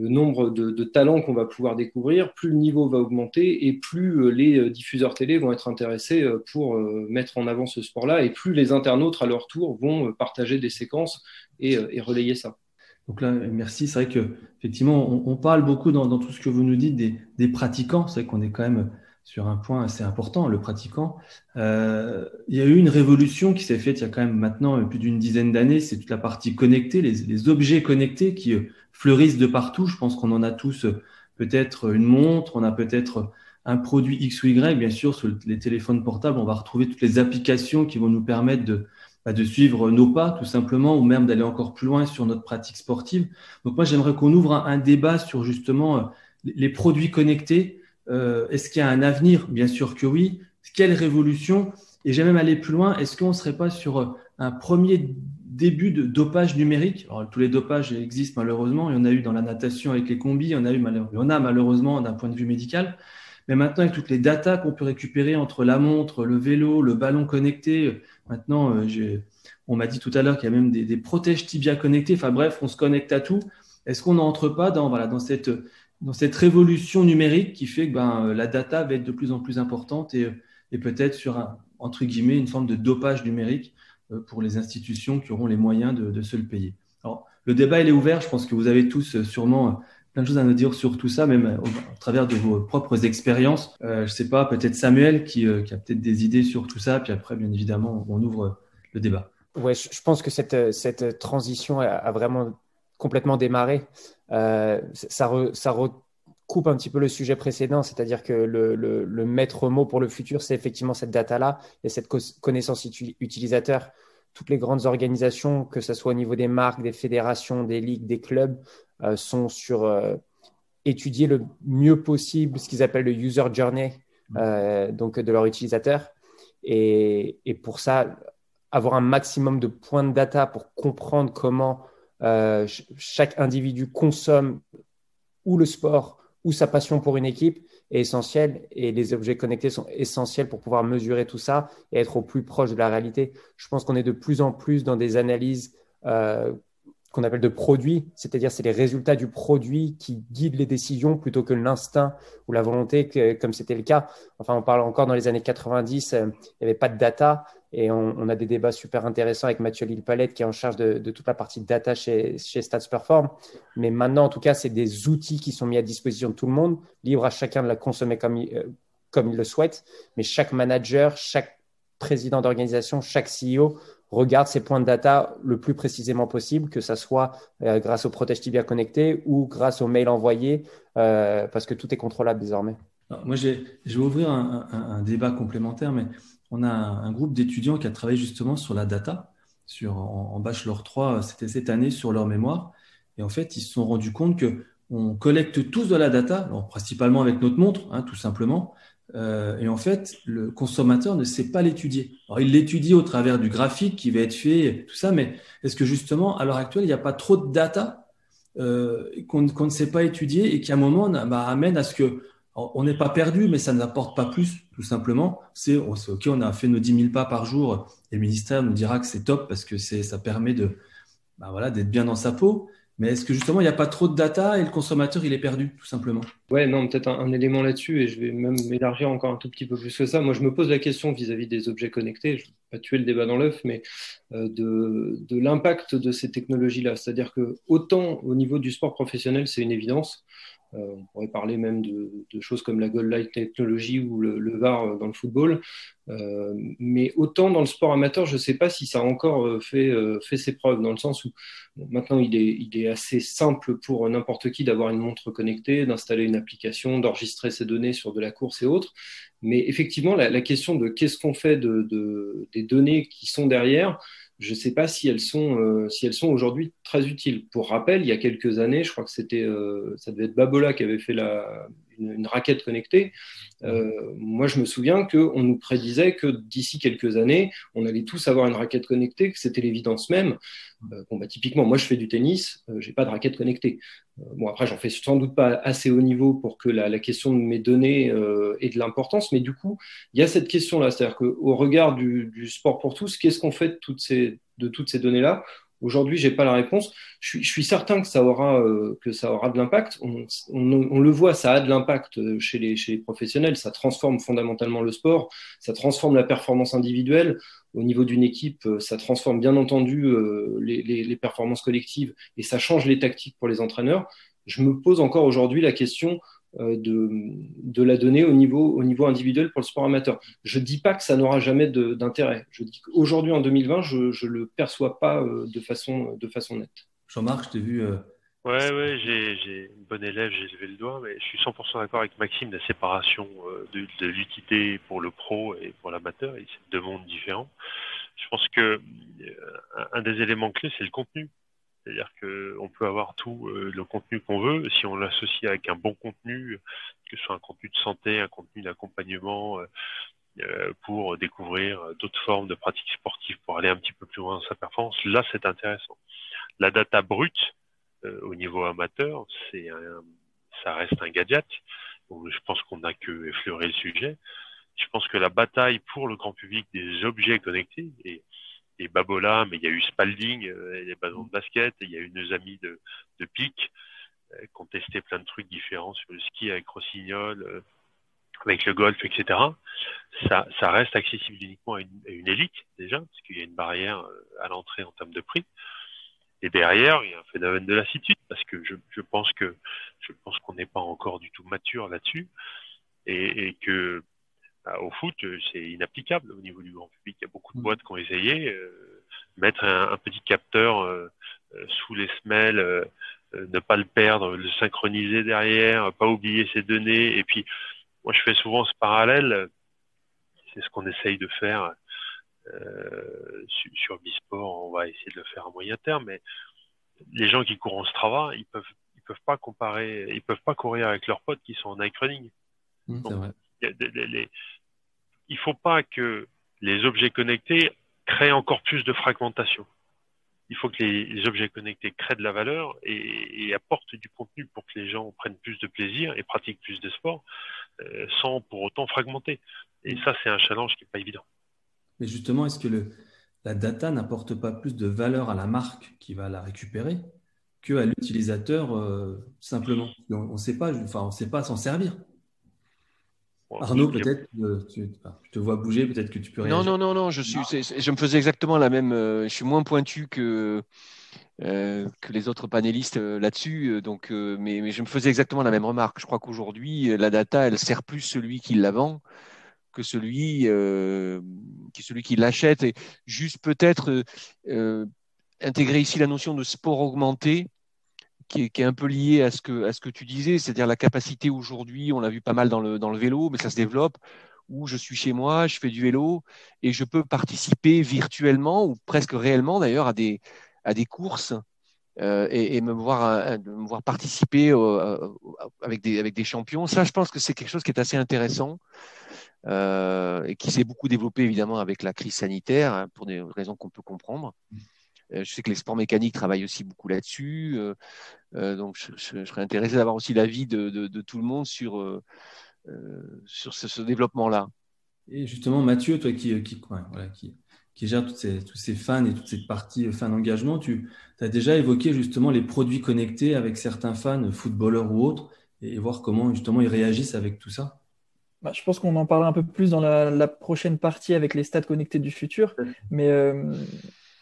le nombre de, talents qu'on va pouvoir découvrir, plus le niveau va augmenter et plus euh, les euh, diffuseurs télé vont être intéressés euh, pour mettre en avant ce sport-là et plus les internautes à leur tour vont partager des séquences et, relayer ça. Donc là, merci. C'est vrai que effectivement, on, parle beaucoup dans, tout ce que vous nous dites des pratiquants. C'est vrai qu'on est quand même sur un point assez important, le pratiquant. Euh, il y a eu une révolution qui s'est faite il y a quand même maintenant plus d'une dizaine d'années. C'est toute la partie connectée, les, les, objets connectés qui fleurissent de partout. Je pense qu'on en a tous peut-être une montre, on a peut-être un produit X ou Y. Bien sûr, sur les téléphones portables, on va retrouver toutes les applications qui vont nous permettre de, bah, de suivre nos pas, tout simplement, ou même d'aller encore plus loin sur notre pratique sportive. Donc moi, j'aimerais qu'on ouvre un, un, débat sur justement les produits connectés euh, Est-ce qu'il y a un avenir? Bien sûr que oui. Quelle révolution? Et j'ai même allé plus loin. Est-ce qu'on ne serait pas sur un premier début de dopage numérique? Tous les dopages existent malheureusement. Il y en a eu dans la natation avec les combis. Il y en a, eu, malheureusement d'un point de vue médical. Mais maintenant, avec toutes les datas qu'on peut récupérer entre la montre, le vélo, le ballon connecté, maintenant, euh, on m'a dit tout à l'heure qu'il y a même des, des protèges tibia connectés. Enfin bref, on se connecte à tout. Est-ce qu'on n'entre pas dans, voilà, dans cette dans cette révolution numérique qui fait que ben, euh, la data va être de plus en plus importante et, et peut-être sur un, entre guillemets une forme de dopage numérique euh, pour les institutions qui auront les moyens de, de se le payer. Alors, le débat il est ouvert. Je pense que vous avez tous euh, sûrement plein de choses à nous dire sur tout ça, même au, travers de vos propres expériences. Euh, je sais pas, peut-être Samuel qui, euh, qui a peut-être des idées sur tout ça, puis après, bien évidemment, on ouvre le débat. Ouais, je pense que cette, cette transition a vraiment complètement démarré. Euh, ça, re, ça recoupe un petit peu le sujet précédent, c'est-à-dire que le, le, le, maître mot pour le futur, c'est effectivement cette data-là et cette connaissance utilisateur. Toutes les grandes organisations, que ce soit au niveau des marques, des fédérations, des ligues, des clubs, euh, sont sur euh, étudier le mieux possible ce qu'ils appellent le user journey mmh. donc de leurs utilisateurs. Et, et, pour ça, avoir un maximum de points de data pour comprendre comment chaque individu consomme ou le sport ou sa passion pour une équipe est essentiel et les objets connectés sont essentiels pour pouvoir mesurer tout ça et être au plus proche de la réalité. Je pense qu'on est de plus en plus dans des analyses euh, qu'on appelle de produits, c'est-à-dire c'est les résultats du produit qui guident les décisions plutôt que l'instinct ou la volonté, comme c'était le cas. Enfin, on parle encore dans les années 90, euh, il n'y avait pas de data et on, a des débats super intéressants avec Mathieu Lille-Palette qui est en charge de, toute la partie data chez, chez Stats Perform. Mais maintenant, en tout cas, c'est des outils qui sont mis à disposition de tout le monde, libre à chacun de la consommer comme, euh, comme il le souhaite. Mais chaque manager, chaque président d'organisation, chaque CEO regarde ses points de data le plus précisément possible, que ce soit euh, grâce au protège Tibia connecté ou grâce au mail envoyé, euh, parce que tout est contrôlable désormais. moi, je vais ouvrir un, débat complémentaire, mais on a un, groupe d'étudiants qui a travaillé justement sur la data, sur, en, Bachelor 3, c'était cette année sur leur mémoire. Et en fait, ils se sont rendus compte que on collecte tous de la data, principalement avec notre montre, hein, tout simplement, euh, et en fait, le consommateur ne sait pas l'étudier. Alors, il l'étudie au travers du graphique qui va être fait, tout ça, mais est-ce que justement, à l'heure actuelle, il n'y a pas trop de data euh, qu'on ne sait pas étudier et qui, à un moment, bah, amène à ce que on n'est pas perdu, mais ça n'apporte pas plus, tout simplement. C'est OK, on a fait nos 10 000 pas par jour et le ministère nous dira que c'est top parce que ça permet bah, d'être bien dans sa peau. Mais est-ce que justement, il n'y a pas trop de data et le consommateur, il est perdu, tout simplement? Ouais, non, peut-être un, élément là-dessus, et je vais même m'élargir encore un tout petit peu plus que ça. Moi, je me pose la question vis-à-vis des objets connectés, je ne vais pas tuer le débat dans l'œuf, mais euh, de, de l'impact de ces technologies-là. C'est-à-dire que autant au niveau du sport professionnel, c'est une évidence, euh, on pourrait parler même de, choses comme la Goal Light Technology ou le, VAR euh, dans le football. Euh, mais autant dans le sport amateur, je ne sais pas si ça a encore fait, fait ses preuves, dans le sens où maintenant il est, il est assez simple pour n'importe qui d'avoir une montre connectée, d'installer une application, d'enregistrer ses données sur de la course et autres. Mais effectivement, la, question de qu'est-ce qu'on fait de, des données qui sont derrière, je ne sais pas si elles sont, euh, si elles sont aujourd'hui très utiles. Pour rappel, il y a quelques années, je crois que c'était, euh, ça devait être Babola qui avait fait la, une, raquette connectée. Euh, moi, je me souviens qu'on nous prédisait que d'ici quelques années, on allait tous avoir une raquette connectée, que c'était l'évidence même. Euh, bon, bah, typiquement, moi, je fais du tennis, euh, j'ai pas de raquette connectée. bon, après, j'en fais sans doute pas assez haut niveau pour que la, la question de mes données ait de l'importance, mais du coup, il y a cette question-là, c'est-à-dire qu'au regard du, du, sport pour tous, qu'est-ce qu'on fait de toutes ces, de toutes ces données-là? Aujourd'hui, j'ai pas la réponse. Je suis, je suis certain que ça aura, euh, que ça aura de l'impact. On, on, on, le voit, ça a de l'impact euh, chez les, chez les professionnels. Ça transforme fondamentalement le sport. Ça transforme la performance individuelle. Au niveau d'une équipe, euh, ça transforme bien entendu les, les, les, performances collectives et ça change les tactiques pour les entraîneurs. Je me pose encore aujourd'hui la question euh, de, de, la donner au niveau, au niveau individuel pour le sport amateur. Je ne dis pas que ça n'aura jamais d'intérêt. Je dis qu'aujourd'hui, en 2020, je ne le perçois pas euh, de façon, de façon nette. Jean-Marc, je t'ai vu. Euh... Ouais, ouais, j'ai une bonne élève, j'ai levé le doigt, mais je suis 100% d'accord avec Maxime, la séparation euh, de, de l'utilité pour le pro et pour l'amateur, c'est deux mondes différents. Je pense que un des éléments clés, c'est le contenu. C'est-à-dire qu'on peut avoir tout euh, le contenu qu'on veut si on l'associe avec un bon contenu, que ce soit un contenu de santé, un contenu d'accompagnement euh, euh, pour découvrir d'autres formes de pratiques sportives pour aller un petit peu plus loin dans sa performance. Là, c'est intéressant. La data brute au niveau amateur, c'est ça reste un gadget. je pense qu'on n'a que effleuré le sujet. Je pense que la bataille pour le grand public des objets connectés et et Babola, mais il y a eu Spalding, euh, les ballons de basket, il y a eu nos amis de, de PIC euh, qui ont testé plein de trucs différents sur le ski avec Rossignol, euh, avec le golf, etc. Ça, reste accessible uniquement à une, élite déjà, parce qu'il y a une barrière à l'entrée en termes de prix. Et derrière, il y a un phénomène de lassitude, parce que je, pense que je pense qu'on n'est pas encore du tout mature là-dessus, et, que au foot, euh, c'est inapplicable au niveau du grand public. Il y a beaucoup de mm. boîtes qui ont essayé. Euh, mettre un, petit capteur euh, sous les semelles, ne pas le perdre, le synchroniser derrière, pas oublier ses données. Et puis, moi, je fais souvent ce parallèle. C'est ce qu'on essaye de faire euh, sur, sur Bisport. On va essayer de le faire à moyen terme. Mais les gens qui courent en Strava, ils peuvent, ils peuvent pas comparer, ils peuvent pas courir avec leurs potes qui sont en Nike Running. Mm, c'est vrai il ne faut pas que les objets connectés créent encore plus de fragmentation. Il faut que les, objets connectés créent de la valeur et, apportent du contenu pour que les gens prennent plus de plaisir et pratiquent plus de sport euh, sans pour autant fragmenter. Et ça, c'est un challenge qui n'est pas évident. Mais justement, est-ce que la data n'apporte pas plus de valeur à la marque qui va la récupérer que à l'utilisateur euh, simplement? On ne sait pas s'en servir. Arnaud, peut-être, je te vois bouger, peut-être que tu peux réagir. Non, non, non, non, je, suis, je me faisais exactement la même. Euh, je suis moins pointu que, euh, que les autres panélistes là-dessus, donc, mais, mais, je me faisais exactement la même remarque. Je crois qu'aujourd'hui, la data, elle sert plus celui qui la vend que celui, qui, celui qui l'achète. Et juste peut-être intégrer ici la notion de sport augmenté qui est, un peu lié à ce que, tu disais, c'est-à-dire la capacité aujourd'hui, on l'a vu pas mal dans le, vélo, mais ça se développe, où je suis chez moi, je fais du vélo et je peux participer virtuellement ou presque réellement d'ailleurs à des, courses euh, et, me, voir, euh, participer euh, avec, des, champions. Ça, je pense que c'est quelque chose qui est assez intéressant. et qui s'est beaucoup développé évidemment avec la crise sanitaire, hein, pour des raisons qu'on peut comprendre. Euh, je sais que les sports mécaniques travaillent aussi beaucoup là-dessus. Euh, euh, donc, je, serais intéressé d'avoir aussi l'avis de, de, tout le monde sur, sur ce, développement-là. Et justement, Mathieu, toi qui, qui, voilà, qui, qui gère toutes ces, tous ces fans et toute cette partie fan engagement, tu as déjà évoqué justement les produits connectés avec certains fans, footballeurs ou autres, et voir comment justement ils réagissent avec tout ça. Bah, je pense qu'on en parlera un peu plus dans la, prochaine partie avec les stades connectés du futur. Mais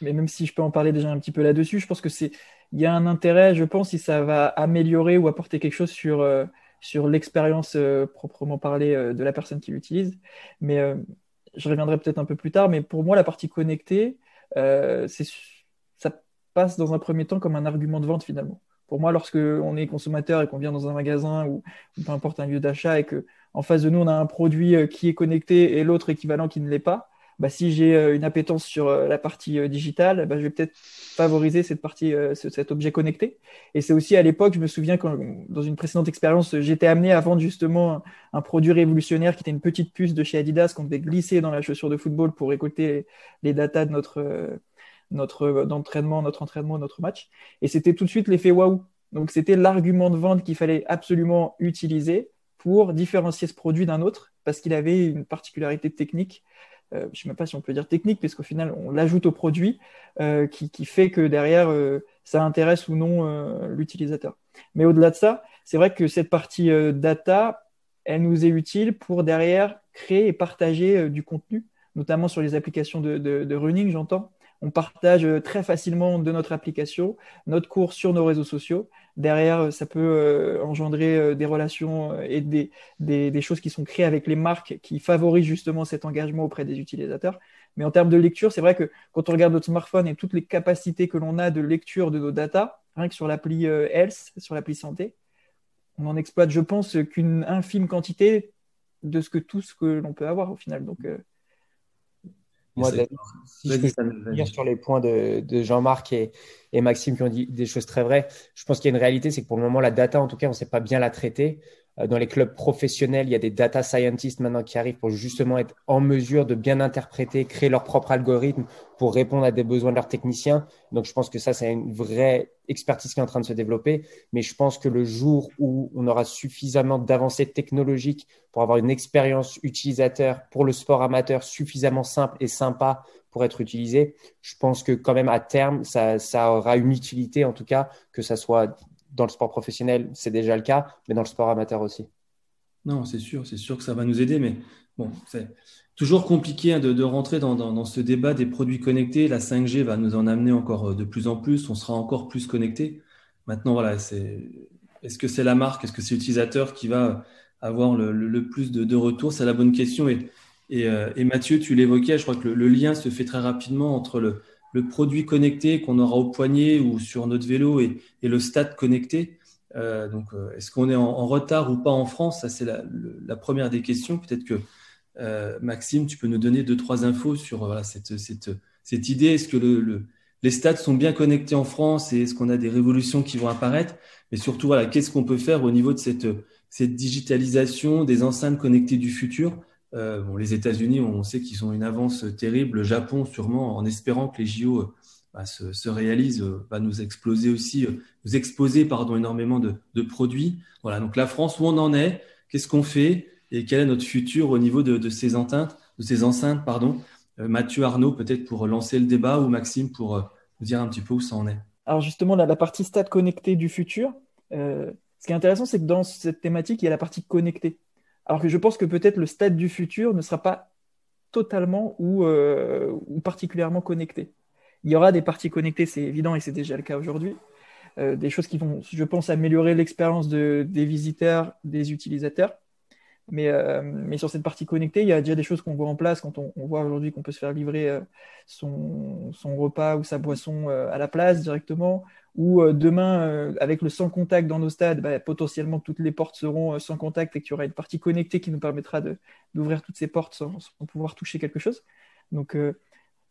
mais même si je peux en parler déjà un petit peu là-dessus, je pense que c'est il y a un intérêt, je pense, si ça va améliorer ou apporter quelque chose sur, euh, sur l'expérience euh, proprement parlée euh, de la personne qui l'utilise. Mais je reviendrai peut-être un peu plus tard. Mais pour moi, la partie connectée, c'est ça passe dans un premier temps comme un argument de vente finalement. Pour moi, lorsque on est consommateur et qu'on vient dans un magasin ou, ou peu importe un lieu d'achat et que en face de nous on a un produit qui est connecté et l'autre équivalent qui ne l'est pas, bah, si j'ai euh, une appétence sur euh, la partie euh, digitale, bah, je vais peut-être favoriser cette partie, cet objet connecté. Et c'est aussi à l'époque, je me souviens quand dans une précédente expérience, j'étais amené à vendre justement un, produit révolutionnaire qui était une petite puce de chez Adidas qu'on devait glisser dans la chaussure de football pour récolter les, datas de notre notre entraînement, notre entraînement, notre match. Et c'était tout de suite l'effet waouh. Donc c'était l'argument de vente qu'il fallait absolument utiliser pour différencier ce produit d'un autre parce qu'il avait une particularité technique je ne sais même pas si on peut dire technique, parce qu'au final, on l'ajoute au produit euh, qui, fait que derrière, euh, ça intéresse ou non l'utilisateur. Mais au-delà de ça, c'est vrai que cette partie data, elle nous est utile pour derrière créer et partager du contenu, notamment sur les applications de running, j'entends on partage euh, très facilement de notre application, notre cours sur nos réseaux sociaux. Derrière, euh, ça peut euh, engendrer des relations et des, choses qui sont créées avec les marques qui favorisent justement cet engagement auprès des utilisateurs. Mais en termes de lecture, c'est vrai que quand on regarde notre smartphone et toutes les capacités que l'on a de lecture de nos data, rien que sur l'appli Health, sur l'appli santé, on en exploite, je pense, qu'une infime quantité de ce tout ce que l'on peut avoir au final. Moi, si je peux dire sur les points de, Jean-Marc et, et, Maxime qui ont dit des choses très vraies, je pense qu'il y a une réalité, c'est que pour le moment, la data, en tout cas, on ne sait pas bien la traiter. Euh, dans les clubs professionnels, il y a des data scientists maintenant qui arrivent pour justement être en mesure de bien interpréter, créer leur propre algorithme pour répondre à des besoins de leurs techniciens. Donc, je pense que ça, c'est une vraie expertise qui est en train de se développer. Mais je pense que le jour où on aura suffisamment d'avancées technologiques pour avoir une expérience utilisateur pour le sport amateur suffisamment simple et sympa pour être utilisé, je pense que quand même à terme, ça, ça aura une utilité, en tout cas, que ça soit dans le sport professionnel, c'est déjà le cas, mais dans le sport amateur aussi. Non, c'est sûr, c'est sûr que ça va nous aider, mais bon, c'est toujours compliqué hein, de, rentrer dans, ce débat des produits connectés. La 5G va nous en amener encore euh, de plus en plus, on sera encore plus connecté. Maintenant, voilà, c'est est-ce que c'est la marque, est-ce que c'est l'utilisateur qui va avoir le, plus de, de retours? C'est la bonne question. Et, euh, et, Mathieu, tu l'évoquais, je crois que le, lien se fait très rapidement entre le, le produit connecté qu'on aura au poignet ou sur notre vélo et, le stade connecté. Euh, donc, euh, est-ce qu'on est en, retard ou pas en France? Ça, c'est la, première des questions. Peut-être que euh, Maxime, tu peux nous donner deux trois infos sur cette, cette, cette, idée. Est-ce que le, les stades sont bien connectés en France et est-ce qu'on a des révolutions qui vont apparaître? Mais surtout, voilà, qu'est-ce qu'on peut faire au niveau de cette, cette digitalisation des enceintes connectées du futur? Bon, les États-Unis, on sait qu'ils ont une avance terrible. Le Japon, sûrement, en espérant que les JO bah, se, réalisent, va nous exploser aussi, nous exposer pardon, énormément de, produits. Voilà, donc la France, où on en est, qu'est-ce qu'on fait? Et quel est notre futur au niveau de, ces enceintes, de ces enceintes, pardon? Mathieu Arnaud, peut-être pour lancer le débat, ou Maxime pour nous dire un petit peu où ça en est. Alors justement, la, partie stade connecté du futur, euh, ce qui est intéressant, c'est que dans cette thématique, il y a la partie connectée. Alors que je pense que peut-être le stade du futur ne sera pas totalement ou, euh, ou, particulièrement connecté. Il y aura des parties connectées, c'est évident, et c'est déjà le cas aujourd'hui. Euh, des choses qui vont, je pense, améliorer l'expérience de, des visiteurs, des utilisateurs. Mais, euh, mais, sur cette partie connectée, il y a déjà des choses qu'on voit en place quand on, voit aujourd'hui qu'on peut se faire livrer euh, son, son, repas ou sa boisson euh, à la place directement. Ou demain, avec le sans contact dans nos stades, bah, potentiellement toutes les portes seront sans contact et qu'il y aura une partie connectée qui nous permettra d'ouvrir toutes ces portes sans, sans, pouvoir toucher quelque chose. Donc,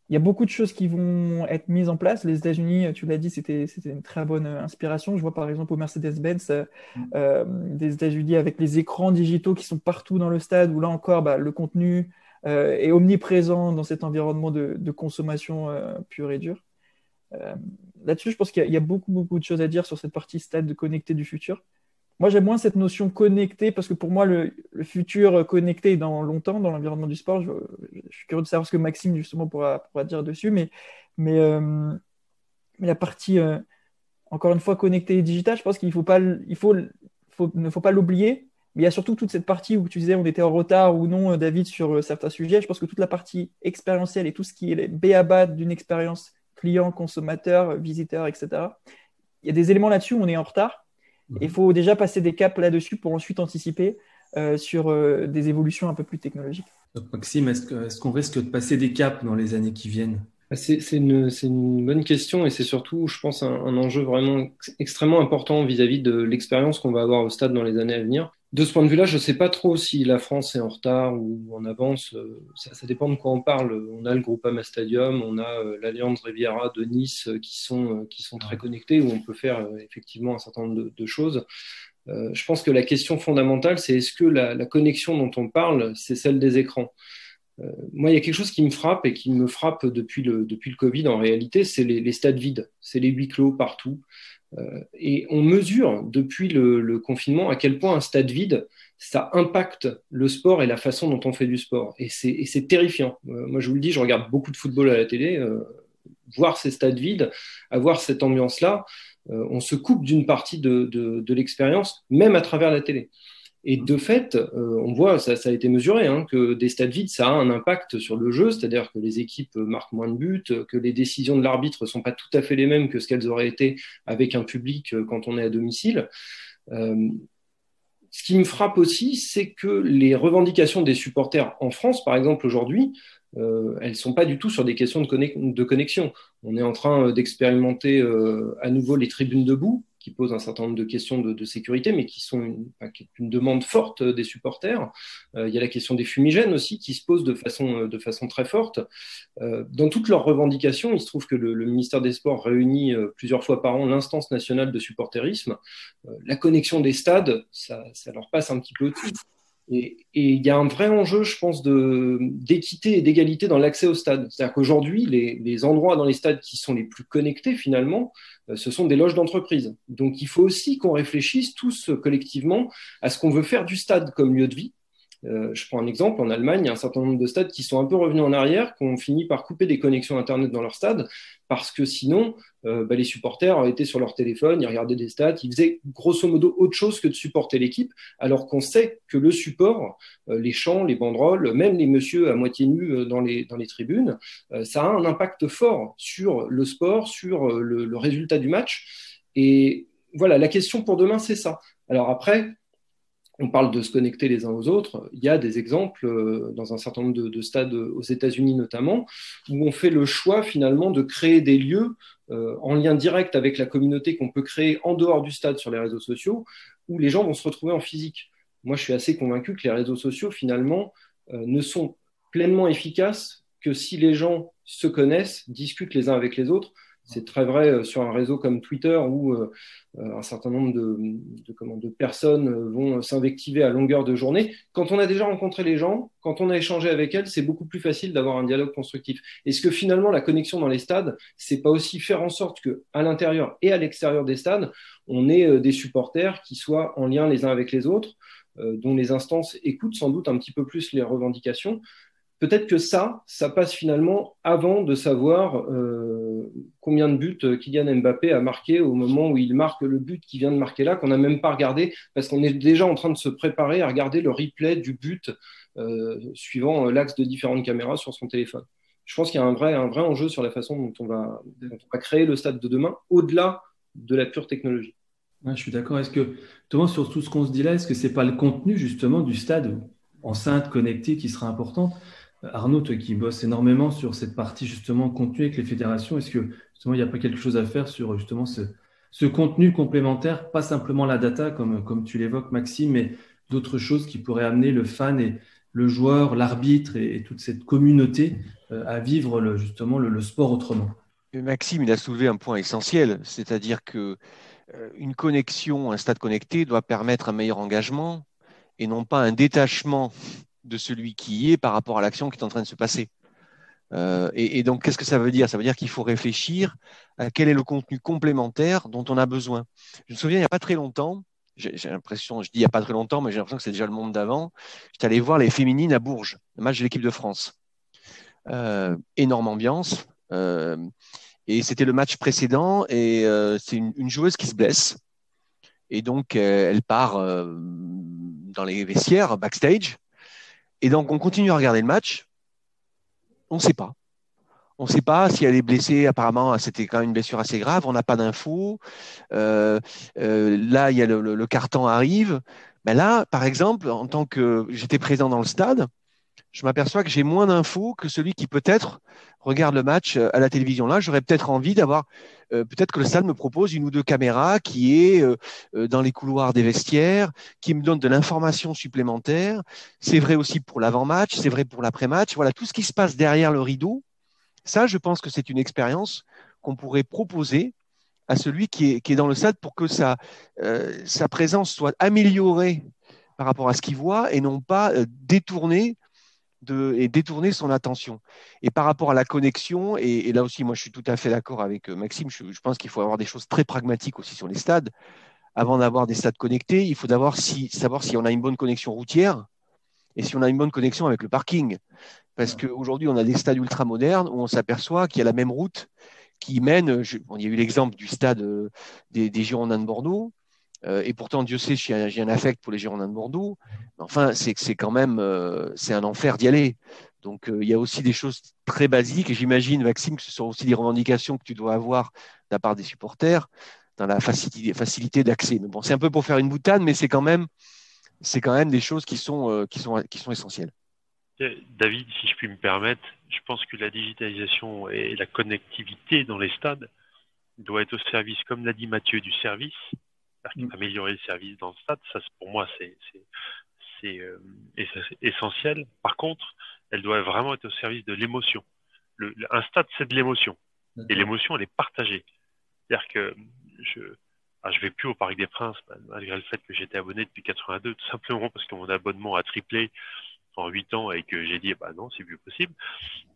il y a beaucoup de choses qui vont être mises en place. Les États-Unis, tu l'as dit, c'était une très bonne inspiration. Je vois par exemple au Mercedes-Benz euh, mm. euh, des États-Unis avec les écrans digitaux qui sont partout dans le stade, où là encore, bah, le contenu euh, est omniprésent dans cet environnement de, de consommation euh, pure et dure. Euh, là-dessus, je pense qu'il y, y, a beaucoup, beaucoup de choses à dire sur cette partie stade de connecté du futur. Moi, j'aime moins cette notion connectée parce que pour moi, le, futur connecté dans longtemps dans l'environnement du sport. Je, suis curieux de savoir ce que Maxime, justement, pourra, pourra dire dessus. Mais, mais, euh, la partie, euh, encore une fois, connectée et digitale, je pense qu'il faut pas, il faut, ne faut pas l'oublier. Mais il y a surtout toute cette partie où tu disais on était en retard ou non, David, sur certains sujets. Je pense que toute la partie expérientielle et tout ce qui est les B d'une expérience client, consommateur, visiteur, etc. Il y a des éléments là-dessus où on est en retard il faut déjà passer des caps là-dessus pour ensuite anticiper euh, sur euh, des évolutions un peu plus technologiques. Maxime, est-ce qu'on risque de passer des caps dans les années qui viennent? Bah, c'est une, une, bonne question et c'est surtout, je pense, un, un, enjeu vraiment extrêmement important vis-à-vis -vis de l'expérience qu'on va avoir au stade dans les années à venir. De ce point de vue-là, je ne sais pas trop si la France est en retard ou en avance. Euh, ça, ça, dépend de quoi on parle. On a le Groupama Stadium, on a euh, l'Alliance Riviera de Nice euh, qui sont, qui sont très connectés, où on peut faire effectivement un certain nombre de, de choses. Euh, je pense que la question fondamentale, c'est est-ce que la, la, connexion dont on parle, c'est celle des écrans? Euh, Moi, il y a quelque chose qui me frappe et qui me frappe depuis le, depuis le Covid en réalité, c'est les, les stades vides, c'est les huis clos partout. Euh, et on mesure depuis le, confinement à quel point un stade vide, ça impacte le sport et la façon dont on fait du sport. Et c'est terrifiant. Euh, moi, je vous le dis, je regarde beaucoup de football à la télé. Euh, voir ces stades vides, avoir cette ambiance-là, on se coupe d'une partie de, de l'expérience, même à travers la télé. Et de fait, euh, on voit, ça, ça, a été mesuré, hein, que des stades vides, ça a un impact sur le jeu, c'est-à-dire que les équipes marquent moins de buts, que les décisions de l'arbitre ne sont pas tout à fait les mêmes que ce qu'elles auraient été avec un public euh, quand on est à domicile. Euh, ce qui me frappe aussi, c'est que les revendications des supporters en France, par exemple aujourd'hui, euh, elles ne sont pas du tout sur des questions de, connexion. On est en train d'expérimenter euh, à nouveau les tribunes debout qui posent un certain nombre de questions de, sécurité, mais qui sont une, demande forte des supporters. Euh, il y a la question des fumigènes aussi qui se pose de façon, euh, très forte. Euh, dans toutes leurs revendications, il se trouve que le, ministère des Sports réunit euh, plusieurs fois par an l'instance nationale de supporterisme. Euh, la connexion des stades, ça, ça leur passe un petit peu au-dessus. Et il y a un vrai enjeu, je pense, d'équité et d'égalité dans l'accès au stade. C'est-à-dire qu'aujourd'hui, les, les, endroits dans les stades qui sont les plus connectés, finalement, euh, ce sont des loges d'entreprise. Donc il faut aussi qu'on réfléchisse tous collectivement à ce qu'on veut faire du stade comme lieu de vie. Euh, je prends un exemple, en Allemagne, il y a un certain nombre de stades qui sont un peu revenus en arrière, qui ont fini par couper des connexions Internet dans leur stade, parce que sinon, euh, bah, les supporters étaient sur leur téléphone, ils regardaient des stats, ils faisaient grosso modo autre chose que de supporter l'équipe, alors qu'on sait que le support, euh, les chants, les banderoles, même les messieurs à moitié nus dans les, tribunes, ça a un impact fort sur le sport, sur le résultat du match. Et voilà, la question pour demain, c'est ça. Alors après, on parle de se connecter les uns aux autres. Il y a des exemples euh, dans un certain nombre de, de stades aux États-Unis notamment, où on fait le choix finalement de créer des lieux euh, en lien direct avec la communauté qu'on peut créer en dehors du stade sur les réseaux sociaux, où les gens vont se retrouver en physique. Moi, je suis assez convaincu que les réseaux sociaux finalement euh, ne sont pleinement efficaces que si les gens se connaissent, discutent les uns avec les autres, C'est très vrai euh, sur un réseau comme Twitter où euh, un certain nombre de, de personnes vont s'invectiver à longueur de journée. Quand on a déjà rencontré les gens, quand on a échangé avec elles, c'est beaucoup plus facile d'avoir un dialogue constructif. Est-ce que finalement la connexion dans les stades, c'est pas aussi faire en sorte que à l'intérieur et à l'extérieur des stades, on ait des supporters qui soient en lien les uns avec les autres, dont les instances écoutent sans doute un petit peu plus les revendications, peut-être que ça, ça passe finalement avant de savoir euh, combien de buts euh, Kylian Mbappé a marqué au moment où il marque le but qui vient de marquer là, qu'on n'a même pas regardé, parce qu'on est déjà en train de se préparer à regarder le replay du but euh, suivant l'axe de différentes caméras sur son téléphone. Je pense qu'il y a un vrai, un vrai enjeu sur la façon dont on, va, créer le stade de demain, au-delà de la pure technologie. je suis d'accord. Est-ce que, Thomas, sur tout ce qu'on se dit là, est-ce que c'est pas le contenu justement du stade enceinte connectée qui sera importante Arnaud, qui bosses énormément sur cette partie justement contenu avec les fédérations, est-ce que justement il n'y a pas quelque chose à faire sur justement ce, contenu complémentaire, pas simplement la data comme, comme tu l'évoques Maxime, mais d'autres choses qui pourraient amener le fan et le joueur, l'arbitre et, toute cette communauté euh, à vivre justement le, sport autrement? Maxime, il a soulevé un point essentiel, c'est-à-dire que euh, une connexion, un stade connecté doit permettre un meilleur engagement et non pas un détachement de celui qui est par rapport à l'action qui est en train de se passer. Euh, et, donc, qu'est-ce que ça veut dire? Ça veut dire qu'il faut réfléchir à quel est le contenu complémentaire dont on a besoin. Je me souviens, il n'y a pas très longtemps, j'ai l'impression, je dis il n'y a pas très longtemps, mais j'ai l'impression que c'est déjà le monde d'avant, j'étais allé voir les féminines à Bourges, le match de l'équipe de France. Euh, énorme ambiance. Euh, et c'était le match précédent, et c'est une, joueuse qui se blesse. Et donc, elle part dans les vestiaires, backstage, et donc, on continue à regarder le match. On ne sait pas. On ne sait pas si elle est blessée. Apparemment, c'était quand même une blessure assez grave. On n'a pas d'infos. Euh, euh, là, il y a le, carton arrive. Mais là, par exemple, en tant que j'étais présent dans le stade, je m'aperçois que j'ai moins d'infos que celui qui peut-être regarde le match euh, à la télévision. Là, j'aurais peut-être envie d'avoir, euh, peut-être que le stade me propose une ou deux caméras qui est euh, dans les couloirs des vestiaires, qui me donne de l'information supplémentaire. C'est vrai aussi pour l'avant-match, c'est vrai pour l'après-match. Voilà, tout ce qui se passe derrière le rideau, ça, je pense que c'est une expérience qu'on pourrait proposer à celui qui est, qui est, dans le stade pour que sa, sa présence soit améliorée par rapport à ce qu'il voit et non pas détournée et détourner son attention. Et par rapport à la connexion, et, là aussi, moi, je suis tout à fait d'accord avec euh, Maxime, je, pense qu'il faut avoir des choses très pragmatiques aussi sur les stades. Avant d'avoir des stades connectés, il faut d'abord si, savoir si on a une bonne connexion routière et si on a une bonne connexion avec le parking. Parce qu'aujourd'hui, on a des stades ultra modernes où on s'aperçoit qu'il y a la même route qui mène, il y a eu l'exemple du stade euh, des, des Girondins de Bordeaux, et pourtant, Dieu sait, j'ai un, affect pour les Girondins de Bordeaux. Mais enfin, c'est quand même, euh, c'est un enfer d'y aller. Donc, euh, il y a aussi des choses très basiques. Et j'imagine, Maxime, que ce sont aussi des revendications que tu dois avoir de la part des supporters dans la facilité, facilité d'accès. Mais bon, c'est un peu pour faire une boutade, mais c'est quand même, c'est quand même des choses qui sont, qui sont, qui sont essentielles. David, si je puis me permettre, je pense que la digitalisation et la connectivité dans les stades doit être au service, comme l'a dit Mathieu, du service Mm. améliorer le service dans le stade. Ça, pour moi, c'est euh, essentiel. Par contre, elle doit vraiment être au service de l'émotion. Un stade, c'est de l'émotion. Et l'émotion, elle est partagée. C'est-à-dire que je ah, je vais plus au Parc des Princes, malgré le fait que j'étais abonné depuis 82, tout simplement parce que mon abonnement a triplé en 8 ans et que j'ai dit, bah non, c'est plus possible.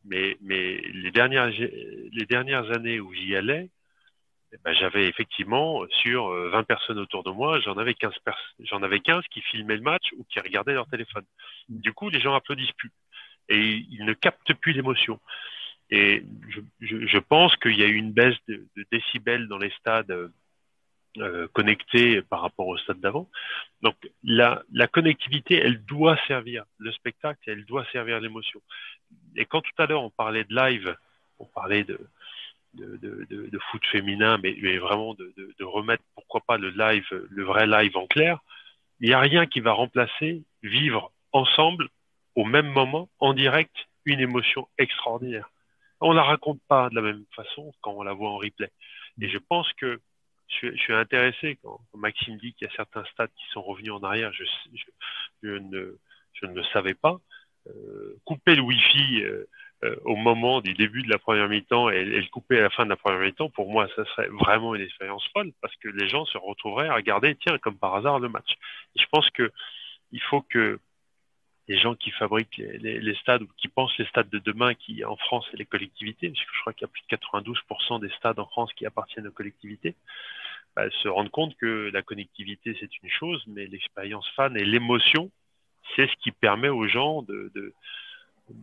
Mais, mais les dernières, les dernières années où j'y allais, ben, j'avais effectivement sur 20 euh, personnes autour de moi, j'en avais 15 j'en avais 15 qui filmaient le match ou qui regardaient leur téléphone. Mm. Du coup, les gens applaudissent plus et ils ne captent plus l'émotion. Et je, je, je pense qu'il y a eu une baisse de, de décibels dans les stades euh, connectés par rapport au stade d'avant. Donc la, la connectivité, elle doit servir le spectacle, elle doit servir l'émotion. Et quand tout à l'heure on parlait de live, on parlait de, de, de, de, foot féminin, mais, mais vraiment de, de, remettre, pourquoi pas, le live, le vrai live en clair, il n'y a rien qui va remplacer vivre ensemble, au même moment, en direct, une émotion extraordinaire. On la raconte pas de la même façon quand on la voit en replay. Et je pense que je, je suis intéressé quand, Maxime dit qu'il y a certains stades qui sont revenus en arrière. Je, ne, je ne le savais pas. Euh, couper le Wi-Fi euh, au moment du début de la première mi-temps et, le couper à la fin de la première mi-temps, pour moi, ça serait vraiment une expérience folle parce que les gens se retrouveraient à regarder, tiens, comme par hasard, le match. je pense que il faut que les gens qui fabriquent les, stades ou qui pensent les stades de demain, qui en France et les collectivités, parce que je crois qu'il y a plus de 92% des stades en France qui appartiennent aux collectivités, bah, se rendent compte que la connectivité c'est une chose, mais l'expérience fan et l'émotion, c'est ce qui permet aux gens de, de,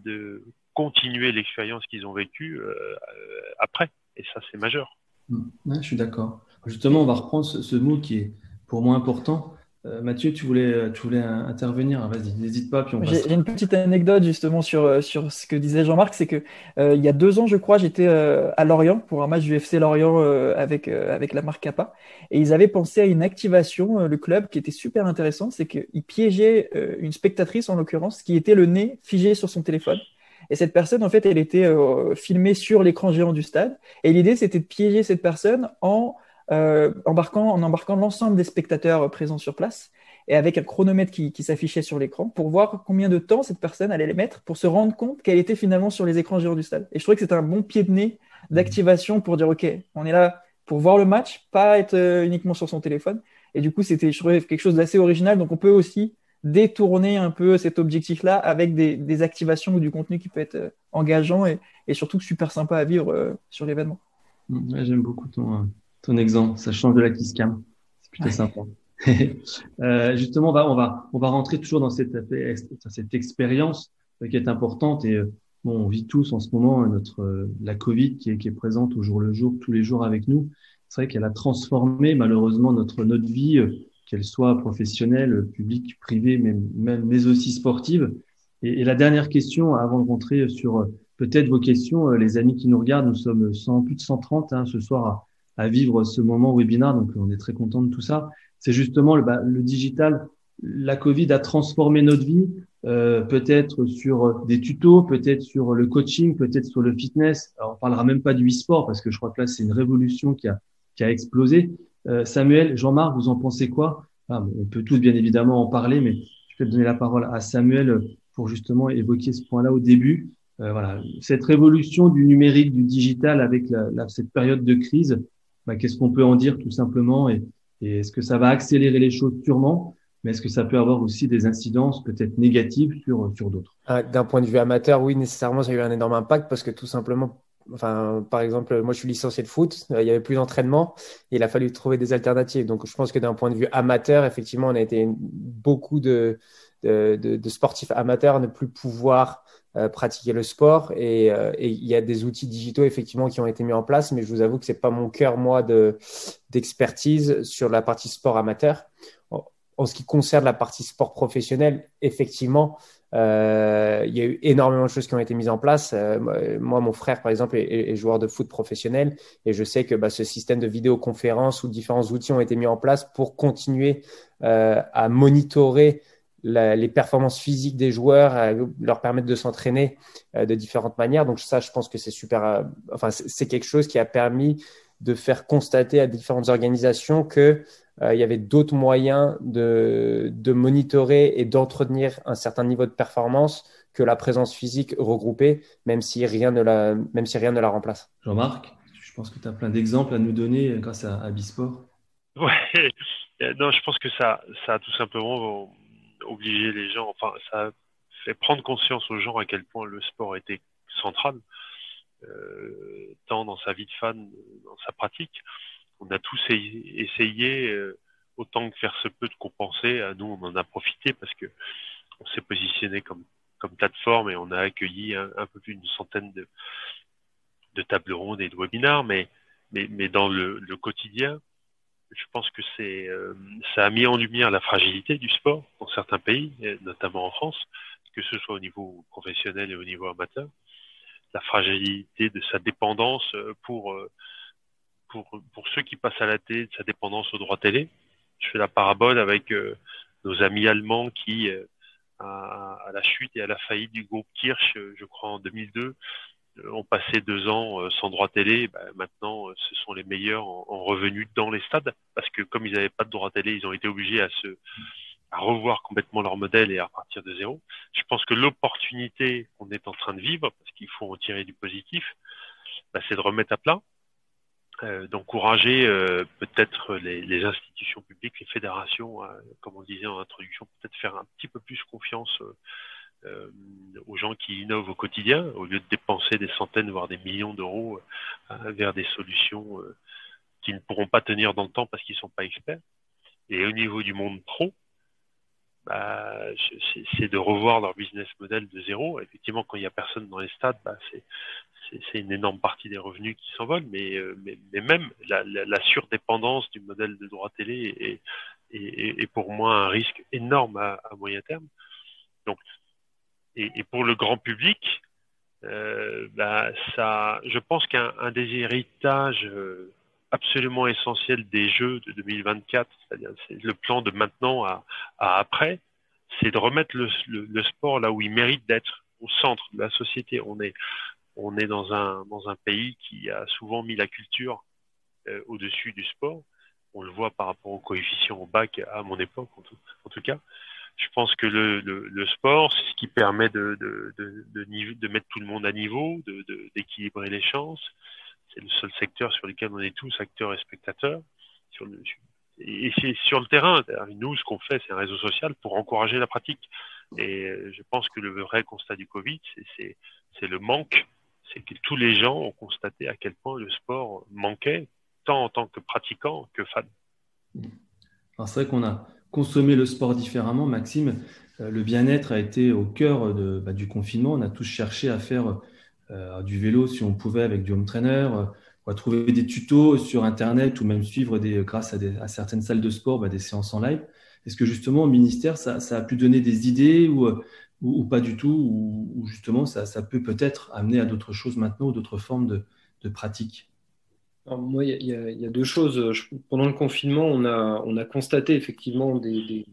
de continuer l'expérience qu'ils ont vécue euh, après. Et ça, c'est majeur. Mmh. je suis d'accord. Justement, on va reprendre ce, mot qui est pour moi important. Euh, Mathieu, tu voulais, tu voulais intervenir. Vas-y, n'hésite pas. J'ai une petite anecdote justement sur, euh, sur ce que disait Jean-Marc. C'est que il y a deux ans, je crois, j'étais à Lorient pour un match du FC Lorient avec, avec la marque Kappa. Et ils avaient pensé à une activation, le club, qui était super intéressant. C'est qu'ils piégeaient une spectatrice, en l'occurrence, qui était le nez figé sur son téléphone. Et cette personne, en fait, elle était euh, filmée sur l'écran géant du stade. Et l'idée, c'était de piéger cette personne en, euh, embarquant, en embarquant l'ensemble des spectateurs euh, présents sur place et avec un chronomètre qui, s'affichait sur l'écran pour voir combien de temps cette personne allait les mettre pour se rendre compte qu'elle était finalement sur les écrans géants du stade. Et je trouvais que c'était un bon pied de nez d'activation pour dire, OK, on est là pour voir le match, pas être uniquement sur son téléphone. Et du coup, c'était, je trouvais, quelque chose d'assez original. Donc, on peut aussi détourner un peu cet objectif-là avec des, activations ou du contenu qui peut être euh, engageant et, surtout super sympa à vivre euh, sur l'événement. J'aime beaucoup ton, euh, ton exemple. Ça change de la kiss cam. C'est plutôt sympa. justement, on va, on, va, on va rentrer toujours dans cette, cette expérience qui est importante et bon, on vit tous en ce moment notre, la Covid qui est, qui est présente au jour le jour, tous les jours avec nous. C'est vrai qu'elle a transformé malheureusement notre, notre vie qu'elle soit professionnelle, publique, privée, mais, même, mais aussi sportive. Et, la dernière question, avant de rentrer sur euh, peut-être vos questions, euh, les amis qui nous regardent, nous sommes 100, plus de 130 hein, ce soir à, vivre ce moment webinaire, donc on est très content de tout ça. C'est justement le, bah, le digital. La Covid a transformé notre vie, euh, peut-être sur des tutos, peut-être sur le coaching, peut-être sur le fitness. Alors, on parlera même pas du e-sport parce que je crois que là c'est une révolution qui a, qui a explosé. Euh, Samuel, Jean-Marc, vous en pensez quoi? On peut tous bien évidemment en parler, mais je vais donner la parole à Samuel pour justement évoquer ce point-là au début. Euh, voilà, cette révolution du numérique, du digital avec cette période de crise, bah, qu'est-ce qu'on peut en dire tout simplement et, est-ce que ça va accélérer les choses sûrement mais est-ce que ça peut avoir aussi des incidences peut-être négatives sur, sur d'autres? Ah, D'un point de vue amateur, oui, nécessairement, ça a eu un énorme impact parce que tout simplement, Enfin, par exemple, moi, je suis licencié de foot. Euh, il y avait plus d'entraînement. Il a fallu trouver des alternatives. Donc, je pense que d'un point de vue amateur, effectivement, on a été beaucoup de, de, de, sportifs amateurs ne plus pouvoir pratiquer le sport. Et, euh, et, il y a des outils digitaux, effectivement, qui ont été mis en place. Mais je vous avoue que c'est pas mon cœur, moi, d'expertise sur la partie sport amateur. En ce qui concerne la partie sport professionnel, effectivement, euh, il y a eu énormément de choses qui ont été mises en place. Euh, moi, mon frère, par exemple, est, joueur de foot professionnel et je sais que bah, ce système de vidéoconférence ou différents outils ont été mis en place pour continuer euh, à monitorer les performances physiques des joueurs, leur permettre de s'entraîner de différentes manières. Donc ça, je pense que c'est super. enfin, c'est quelque chose qui a permis de faire constater à différentes organisations que euh, il y avait d'autres moyens de, de monitorer et d'entretenir un certain niveau de performance que la présence physique regroupée, même si rien ne la, même si rien ne la remplace. Jean-Marc, je pense que tu as plein d'exemples à nous donner grâce à, à Bisport. Ouais, non, je pense que ça, ça a tout simplement obligé les gens, enfin, ça fait prendre conscience aux gens à quel point le sport était central, euh, tant dans sa vie de fan, dans sa pratique on a tous essayé euh, autant que faire se peut de compenser. À nous, on en a profité parce que on s'est positionné comme comme plateforme et on a accueilli un, peu plus d'une centaine de de tables rondes et de webinars, mais mais, mais dans le quotidien, je pense que c'est euh, ça a mis en lumière la fragilité du sport dans certains pays, notamment en France, que ce soit au niveau professionnel et au niveau amateur, la fragilité de sa dépendance euh, pour pour, pour ceux qui passent à la télé de sa dépendance aux droits télé. Je fais la parabole avec euh, nos amis allemands qui, euh, à, la chute et à la faillite du groupe Kirsch, euh, je crois en 2002, ont passé deux ans sans droit télé. Ben, maintenant, ce sont les meilleurs en, revenus dans les stades parce que comme ils n'avaient pas de droit télé, ils ont été obligés à se à revoir complètement leur modèle et à repartir de zéro. Je pense que l'opportunité qu'on est en train de vivre, parce qu'il faut en tirer du positif, bah, c'est de remettre à plat, euh, d'encourager euh, peut-être les, les, institutions publiques, les fédérations, comme on disait en introduction, peut-être faire un petit peu plus confiance euh, aux gens qui innovent au quotidien, au lieu de dépenser des centaines, voire des millions d'euros vers des solutions qui ne pourront pas tenir dans le temps parce qu'ils ne sont pas experts. Et au niveau du monde pro, bah, c'est de revoir leur business model de zéro. Effectivement, quand il n'y a personne dans les stades, bah, c'est une énorme partie des revenus qui s'envolent, mais, euh, même la, surdépendance du modèle de droit télé est pour moi un risque énorme à, à moyen terme. Donc, et, pour le grand public, euh, ça, je pense qu'un des héritages euh, absolument essentiel des Jeux de 2024, c'est-à-dire c'est le plan de maintenant à, après, c'est de remettre le, sport là où il mérite d'être, au centre de la société. On est, dans un, pays qui a souvent mis la culture euh, au-dessus du sport. On le voit par rapport au coefficient au bac à mon époque, en tout cas. Je pense que le, le, le sport, c'est ce qui permet de, de, de, de, de mettre tout le monde à niveau, d'équilibrer les chances, c'est le seul secteur sur lequel on est tous acteurs et spectateurs. Et c'est sur le terrain. Nous, ce qu'on fait, c'est un réseau social pour encourager la pratique. Et je pense que le vrai constat du Covid, c'est le manque. C'est que tous les gens ont constaté à quel point le sport manquait, tant en tant que pratiquant que fan. C'est vrai qu'on a consommé le sport différemment, Maxime. Euh, le bien-être a été au cœur bah, du confinement. On a tous cherché à faire euh, du vélo si on pouvait avec du home trainer, euh, trouver des tutos sur Internet ou même suivre des, grâce à, certaines salles de sport bah, des séances en live. Est-ce que justement au ministère, ça, a pu donner des idées ou, pas du tout, ou, justement ça, ça peut peut-être amener à d'autres choses maintenant ou d'autres formes de, de pratiques? Moi, il y, a deux choses. Pendant le confinement, on a, on a constaté effectivement des,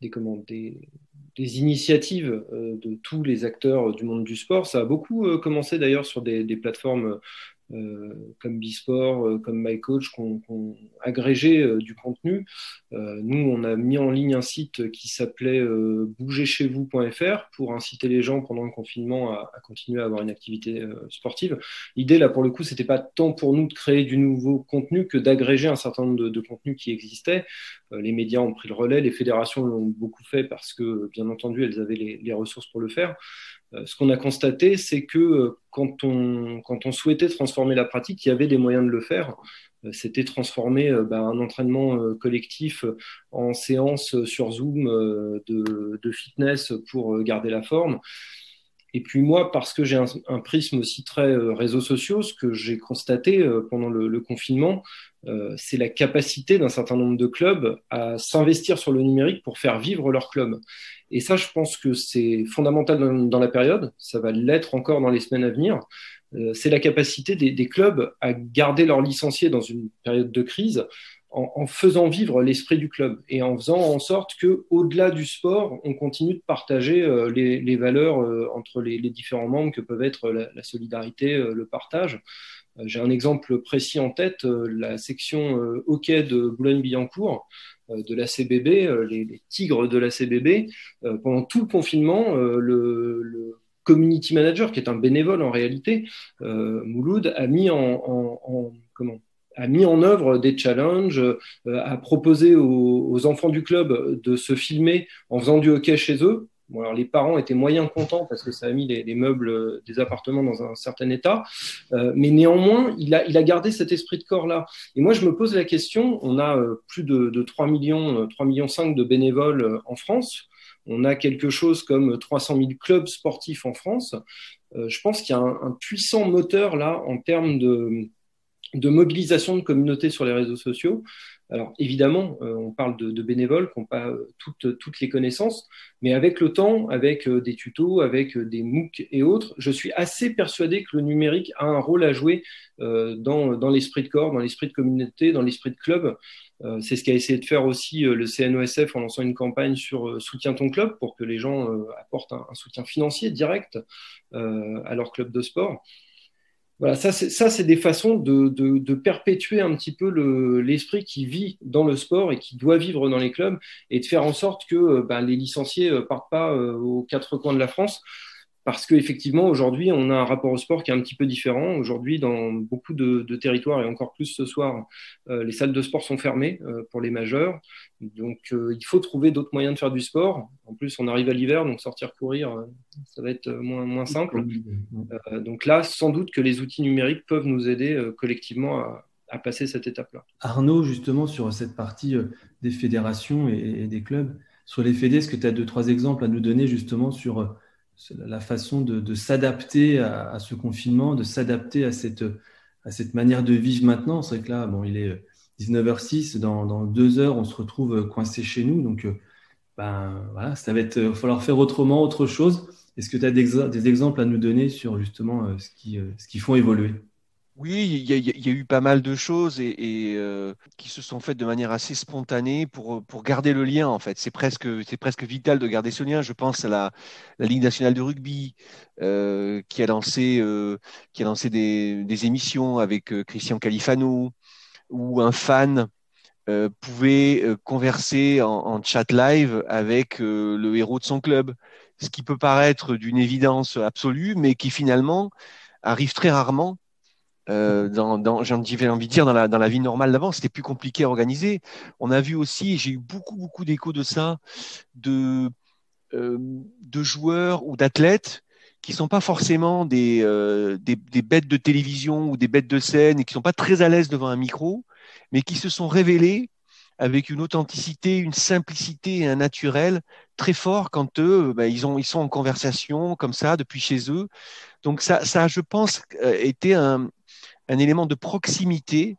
des, initiatives euh, de tous les acteurs du monde du sport. Ça a beaucoup euh, commencé d'ailleurs sur des, plateformes comme Bisport, euh, comme MyCoach, qu'on qu agrégé euh, du contenu. nous, on a mis en ligne un site qui s'appelait bougerchez-vous.fr pour inciter les gens pendant le confinement à, à continuer à avoir une activité sportive. L'idée, là, pour le coup, c'était pas tant pour nous de créer du nouveau contenu que d'agréger un certain nombre de, de contenus qui existaient. les médias ont pris le relais, les fédérations l'ont beaucoup fait parce que, bien entendu, elles avaient les, les ressources pour le faire. Euh, ce qu'on a constaté, c'est que euh, quand on, souhaitait transformer la pratique, il y avait des moyens de le faire. Euh, c'était transformer bah, un entraînement collectif en séance sur Zoom de, fitness pour garder la forme. Et puis moi, parce que j'ai un, prisme aussi très réseaux sociaux, ce que j'ai constaté pendant le confinement, euh, c'est la capacité d'un certain nombre de clubs à s'investir sur le numérique pour faire vivre leur club. Et ça, je pense que c'est fondamental dans, la période, ça va l'être encore dans les semaines à venir. Euh, c'est la capacité des, clubs à garder leurs licenciés dans une période de crise en, faisant vivre l'esprit du club et en faisant en sorte que, au-delà du sport, on continue de partager euh, les, valeurs entre les, différents membres que peuvent être la, solidarité, le partage. Euh, j'ai un exemple précis en tête, euh, la section hockey de Boulogne-Billancourt de la CBB, les, les, tigres de la CBB. pendant tout le confinement, le, le community manager, qui est un bénévole en réalité, Mouloud, a mis en, en, en comment a mis en œuvre des challenges, euh, a proposé aux, aux, enfants du club de se filmer en faisant du hockey chez eux. Bon, alors les parents étaient moyens contents parce que ça a mis les, les meubles des appartements dans un certain état, euh, mais néanmoins, il a, il a gardé cet esprit de corps-là. Et moi, je me pose la question, on a euh, plus de, de 3 millions, 3 millions 5 de bénévoles en France, on a quelque chose comme 300 000 clubs sportifs en France. Euh, je pense qu'il y a un, un, puissant moteur là en termes de, de mobilisation de communautés sur les réseaux sociaux. Alors évidemment, euh, on parle de, bénévoles qui n'ont pas euh, toutes, les connaissances, mais avec le temps, avec euh, des tutos, avec des MOOC et autres, je suis assez persuadé que le numérique a un rôle à jouer dans, l'esprit de corps, dans l'esprit de communauté, dans l'esprit de club. C'est ce qu'a essayé de faire aussi le CNOSF en lançant une campagne sur Soutiens ton club pour que les gens apportent un, soutien financier direct à leur club de sport. Voilà, ça c'est des façons de, de, perpétuer un petit peu l'esprit qui vit dans le sport et qui doit vivre dans les clubs et de faire en sorte que ben, les licenciés partent pas aux quatre coins de la France parce qu'effectivement, aujourd'hui, on a un rapport au sport qui est un petit peu différent. Aujourd'hui, dans beaucoup de, territoires, et encore plus ce soir, euh, les salles de sport sont fermées euh, pour les majeurs. Donc, euh, il faut trouver d'autres moyens de faire du sport. En plus, on arrive à l'hiver, donc sortir courir, ça va être moins, moins simple. donc là, sans doute que les outils numériques peuvent nous aider collectivement à, passer cette étape-là. Arnaud, justement, sur cette partie des fédérations et, des clubs, sur les fédés, est-ce que tu as deux, trois exemples à nous donner justement sur la façon de, s'adapter à, ce confinement, de s'adapter à cette, à cette manière de vivre maintenant. C'est vrai que là, bon, il est 19h06, dans, deux heures, on se retrouve coincé chez nous. Donc, euh, ben, voilà, ça va être, va falloir faire autrement, autre chose. Est-ce que tu as des, exemples à nous donner sur justement euh, ce qui, euh, ce qui font évoluer? Oui, il y, a eu pas mal de choses et, euh, qui se sont faites de manière assez spontanée pour, pour garder le lien en fait. C'est presque, c'est presque vital de garder ce lien. Je pense à la, la Ligue nationale de rugby euh, qui a lancé, euh, qui a lancé des, des émissions avec Christian Califano où un fan pouvait converser en, en, chat live avec le héros de son club. Ce qui peut paraître d'une évidence absolue, mais qui finalement arrive très rarement euh, dans, dans j'ai envie de dire, dans la, dans la vie normale d'avant, c'était plus compliqué à organiser. On a vu aussi, j'ai eu beaucoup, beaucoup d'échos de ça, de, euh, de joueurs ou d'athlètes qui sont pas forcément des, euh, des, des, bêtes de télévision ou des bêtes de scène et qui sont pas très à l'aise devant un micro, mais qui se sont révélés avec une authenticité, une simplicité et un naturel très fort quand eux, ben, ils, ont, ils sont en conversation comme ça depuis chez eux. Donc ça, ça je pense, était un, un élément de proximité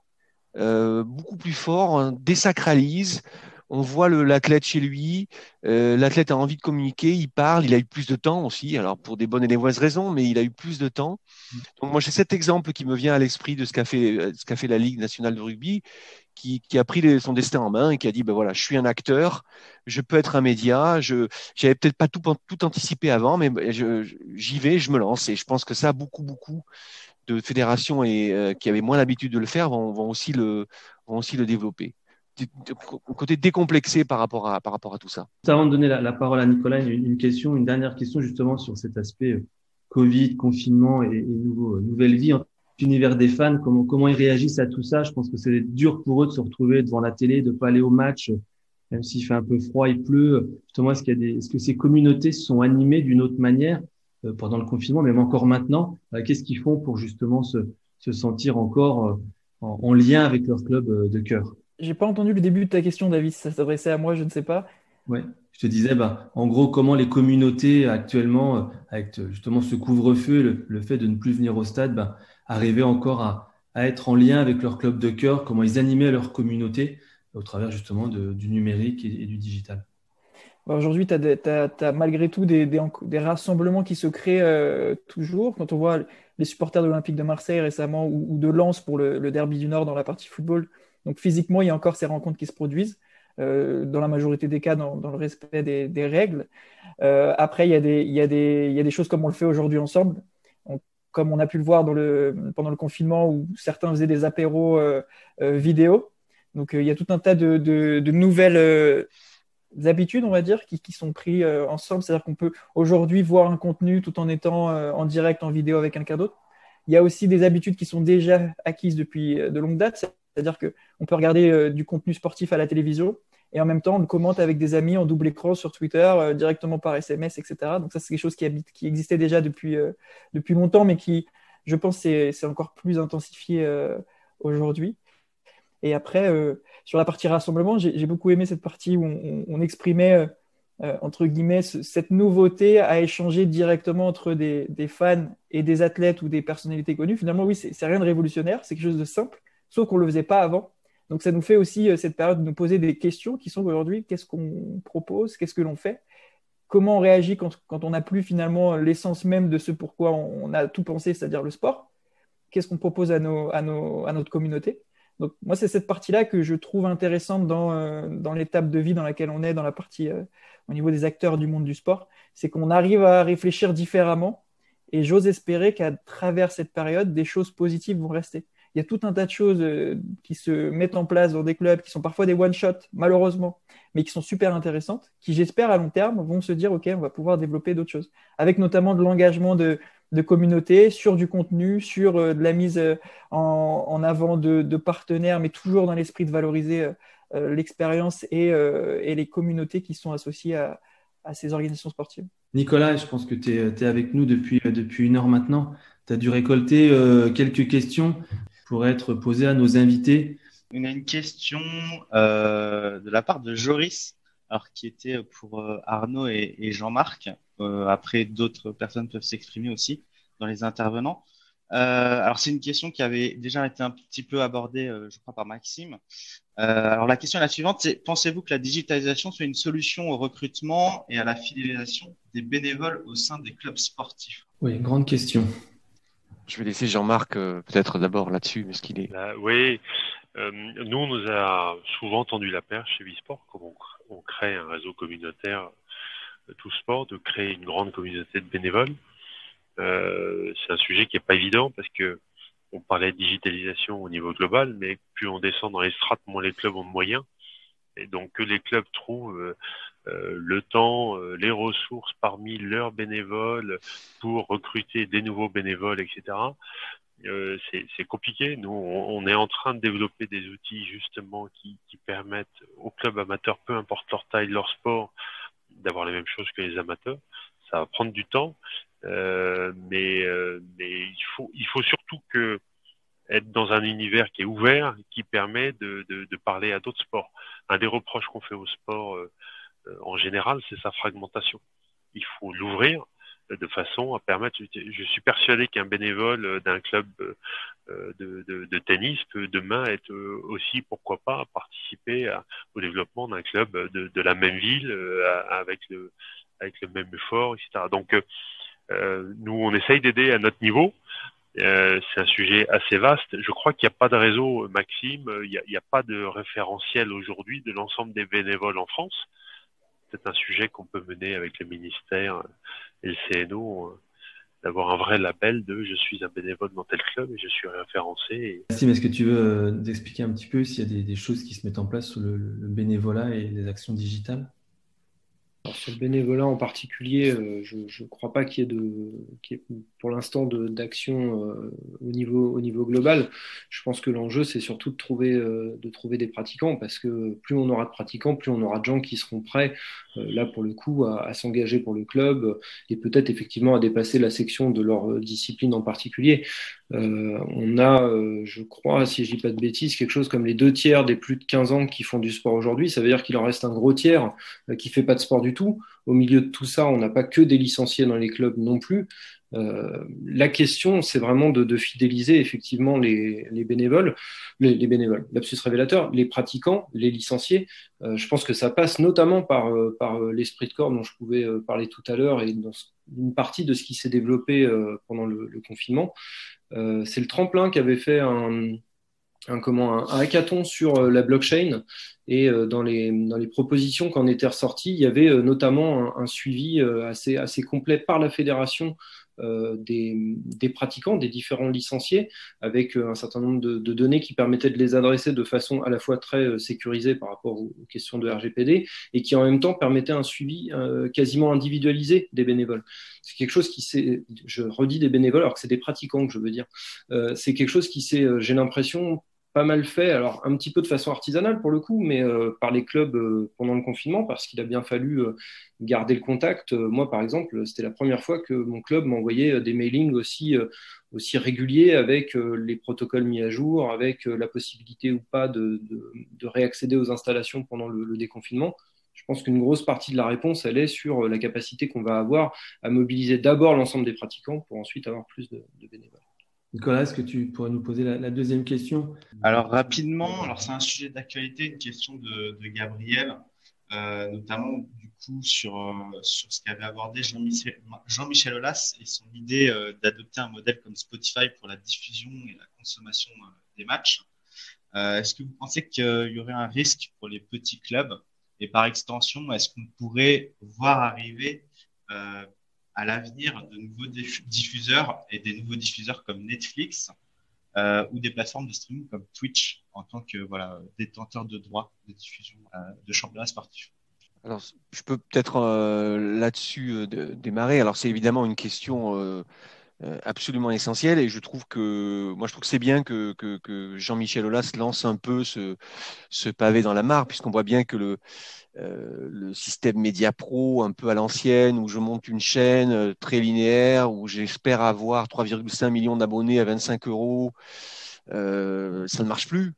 euh, beaucoup plus fort, on désacralise. On voit l'athlète chez lui, euh, l'athlète a envie de communiquer, il parle, il a eu plus de temps aussi, alors pour des bonnes et des mauvaises raisons, mais il a eu plus de temps. Donc moi j'ai cet exemple qui me vient à l'esprit de ce qu'a fait, fait la Ligue nationale de rugby, qui, qui a pris son destin en main et qui a dit ben voilà, je suis un acteur, je peux être un média, je j'avais peut-être pas tout, tout anticipé avant, mais j'y vais, je me lance et je pense que ça beaucoup beaucoup de fédérations et, euh, qui avaient moins l'habitude de le faire vont, aussi, le, vont aussi le développer. Côté décomplexé par rapport à, par rapport à tout ça. Avant de donner la, parole à Nicolas, une, question, une dernière question justement sur cet aspect euh, Covid, confinement et, nouveau, nouvelle vie. En univers des fans, comment, comment ils réagissent à tout ça? Je pense que c'est dur pour eux de se retrouver devant la télé, de pas aller au match, même s'il fait un peu froid, il pleut. Justement, est-ce, est-ce que ces communautés sont animées d'une autre manière? euh, pendant le confinement, même encore maintenant. Euh, qu'est-ce qu'ils font pour justement se, se sentir encore euh, en, lien avec leur club de cœur? J'ai pas entendu le début de ta question, David. Ça s'adressait à moi, je ne sais pas. Ouais, je te disais, bah, en gros, comment les communautés actuellement, avec justement ce couvre-feu, le, fait de ne plus venir au stade, bah, arrivaient encore à, à, être en lien avec leur club de cœur, comment ils animaient leur communauté au travers justement de, du numérique et du digital. Bah, aujourd'hui, tu as, malgré tout des, rassemblements qui se créent euh, toujours. Quand on voit les supporters de l'Olympique de Marseille récemment ou, de Lens pour le, Derby du Nord dans la partie football, donc physiquement, il y a encore ces rencontres qui se produisent, euh, dans la majorité des cas, dans, le respect des, règles. Euh, après, il y, a des, choses comme on le fait aujourd'hui ensemble. comme on a pu le voir pendant le confinement où certains faisaient des apéros vidéo. Donc, il y a tout un tas de nouvelles habitudes, on va dire, qui, sont pris euh, ensemble. C'est-à-dire qu'on peut aujourd'hui voir un contenu tout en étant euh, en direct, en vidéo avec quelqu'un d'autre. Il y a aussi des habitudes qui sont déjà acquises depuis euh, de longues dates. C'est-à-dire qu'on peut regarder du contenu sportif à la télévision et en même temps on le commente avec des amis en double écran sur Twitter, directement par SMS, etc. Donc ça, c'est quelque chose qui, qui existait déjà depuis, depuis longtemps, mais qui, je pense, c'est encore plus intensifié aujourd'hui. Et après, sur la partie rassemblement, j'ai beaucoup aimé cette partie où on, exprimait, euh, euh, entre guillemets, cette nouveauté à échanger directement entre des, fans et des athlètes ou des personnalités connues. Finalement, oui, c'est rien de révolutionnaire, c'est quelque chose de simple, sauf qu'on ne le faisait pas avant. Donc ça nous fait aussi euh, cette période de nous poser des questions qui sont aujourd'hui, qu'est-ce qu'on propose, qu'est-ce que l'on fait? Comment on réagit quand, on n'a plus finalement l'essence même de ce pourquoi on, a tout pensé, c'est-à-dire le sport? Qu'est-ce qu'on propose à, notre communauté? Donc moi, c'est cette partie-là que je trouve intéressante dans, euh, dans l'étape de vie dans laquelle on est, dans la partie euh, au niveau des acteurs du monde du sport, c'est qu'on arrive à réfléchir différemment Et j'ose espérer qu'à travers cette période, des choses positives vont rester. Il y a tout un tas de choses euh, qui se mettent en place dans des clubs qui sont parfois des one-shots, malheureusement, mais qui sont super intéressantes, qui j'espère à long terme vont se dire, OK, on va pouvoir développer d'autres choses. Avec notamment de l'engagement de, de communauté, sur du contenu, sur euh, de la mise euh, en, avant de, partenaires, mais toujours dans l'esprit de valoriser l'expérience et, les communautés qui sont associées à, ces organisations sportives. Nicolas, je pense que tu es, avec nous depuis, depuis une heure maintenant. Tu as dû récolter quelques questions pour être posées à nos invités. On a une question de la part de Joris, alors qui était pour Arnaud et Jean-Marc. Euh, après, d'autres personnes peuvent s'exprimer aussi dans les intervenants. Euh, alors, c'est une question qui avait déjà été un petit peu abordée, euh, je crois, par Maxime. alors, la question est la suivante, c'est pensez-vous que la digitalisation soit une solution au recrutement et à la fidélisation des bénévoles au sein des clubs sportifs? Oui, grande question. Je vais laisser Jean-Marc peut-être d'abord là-dessus, parce qu'il est. oui, nous, on nous a souvent tendu la perche chez Visport, comme on crée un réseau communautaire tout sport, de créer une grande communauté de bénévoles. Euh, c'est un sujet qui n'est pas évident parce que on parlait de digitalisation au niveau global, mais plus on descend dans les strates, moins les clubs ont de moyens. Et donc que les clubs trouvent euh, euh, le temps, les ressources parmi leurs bénévoles pour recruter des nouveaux bénévoles, etc. c'est compliqué. Nous, on, est en train de développer des outils justement qui, permettent aux clubs amateurs, peu importe leur taille, leur sport, d'avoir les mêmes choses que les amateurs. Ça va prendre du temps, euh, mais, euh, il faut surtout être dans un univers qui est ouvert, qui permet de, de, parler à d'autres sports. Un des reproches qu'on fait au sport euh, en général, c'est sa fragmentation. Il faut l'ouvrir de façon à permettre. Je suis persuadé qu'un bénévole d'un club de, de, tennis peut demain être aussi, pourquoi pas, participer au développement d'un club de, la même ville avec le avec le même effort, etc. Donc euh, nous, on essaye d'aider à notre niveau. Euh, c'est un sujet assez vaste. Je crois qu'il n'y a pas de réseau, Maxime. Il n'y a, pas de référentiel aujourd'hui de l'ensemble des bénévoles en France. C'est un sujet qu'on peut mener avec le ministère et le CNO euh, d'avoir un vrai label de je suis un bénévole dans tel club et je suis référencé. Mais est-ce que tu veux euh, expliquer un petit peu s'il y a des, choses qui se mettent en place sur le bénévolat et les actions digitales? Sur le bénévolat en particulier, euh, je ne crois pas qu'il y ait, de, pour l'instant d'action euh, au, niveau, au niveau global. Je pense que l'enjeu, c'est surtout euh, de trouver des pratiquants, parce que plus on aura de pratiquants, plus on aura de gens qui seront prêts, là pour le coup, à, s'engager pour le club et peut-être effectivement à dépasser la section de leur discipline en particulier. on a, je crois, si je dis pas de bêtises, quelque chose comme les deux tiers des plus de 15 ans qui font du sport aujourd'hui. Ça veut dire qu'il en reste un gros tiers qui fait pas de sport du tout. Au milieu de tout ça, on n'a pas que des licenciés dans les clubs non plus. Euh, la question, c'est vraiment de, fidéliser effectivement les, bénévoles, les, bénévoles, l'absus révélateur, les pratiquants, les licenciés. Euh, je pense que ça passe notamment par, euh, par l'esprit de corps dont je pouvais parler tout à l'heure et dans une partie de ce qui s'est développé pendant le, le confinement. c'est le tremplin qui avait fait un, un, comment, un, hackathon sur euh, la blockchain. Et euh, dans, les, dans les propositions qui en étaient ressorties, il y avait euh, notamment un, suivi assez, assez complet par la fédération des, des, pratiquants, des différents licenciés, avec un certain nombre de, de, données qui permettaient de les adresser de façon à la fois très sécurisée par rapport aux, questions de RGPD et qui en même temps permettaient un suivi quasiment individualisé des bénévoles. C'est quelque chose qui s'est, je redis des bénévoles alors que c'est des pratiquants que je veux dire, c'est quelque chose qui s'est, j'ai l'impression, pas mal fait, alors un petit peu de façon artisanale pour le coup, mais euh, par les clubs euh, pendant le confinement, parce qu'il a bien fallu euh, garder le contact. moi, par exemple, c'était la première fois que mon club m'envoyait des mailings aussi, aussi réguliers avec les protocoles mis à jour, avec la possibilité ou pas de, de, réaccéder aux installations pendant le, déconfinement. Je pense qu'une grosse partie de la réponse, elle est sur la capacité qu'on va avoir à mobiliser d'abord l'ensemble des pratiquants pour ensuite avoir plus de bénévoles. Nicolas, est-ce que tu pourrais nous poser la, deuxième question? Alors rapidement, alors c'est un sujet d'actualité, une question de, Gabriel, euh, notamment du coup sur, euh, sur ce qu'avait abordé Jean-Michel Jean et son idée euh, d'adopter un modèle comme Spotify pour la diffusion et la consommation des matchs. est-ce que vous pensez qu'il y aurait un risque pour les petits clubs? Et par extension, est-ce qu'on pourrait voir arriver à l'avenir de nouveaux diffuseurs et des nouveaux diffuseurs comme Netflix euh, ou des plateformes de streaming comme Twitch en tant que voilà, détenteur de droits de diffusion euh, de championnats sportifs. Alors, je peux peut-être euh, là-dessus démarrer. Alors, c'est évidemment une question absolument essentielle et je trouve que moi je trouve que c'est bien que, que, Jean-Michel Aulas lance un peu ce, ce pavé dans la mare puisqu'on voit bien que le, euh, le système Média Pro un peu à l'ancienne, où je monte une chaîne euh, très linéaire, où j'espère avoir 3,5 millions d'abonnés à 25 euros, euh, ça ne marche plus.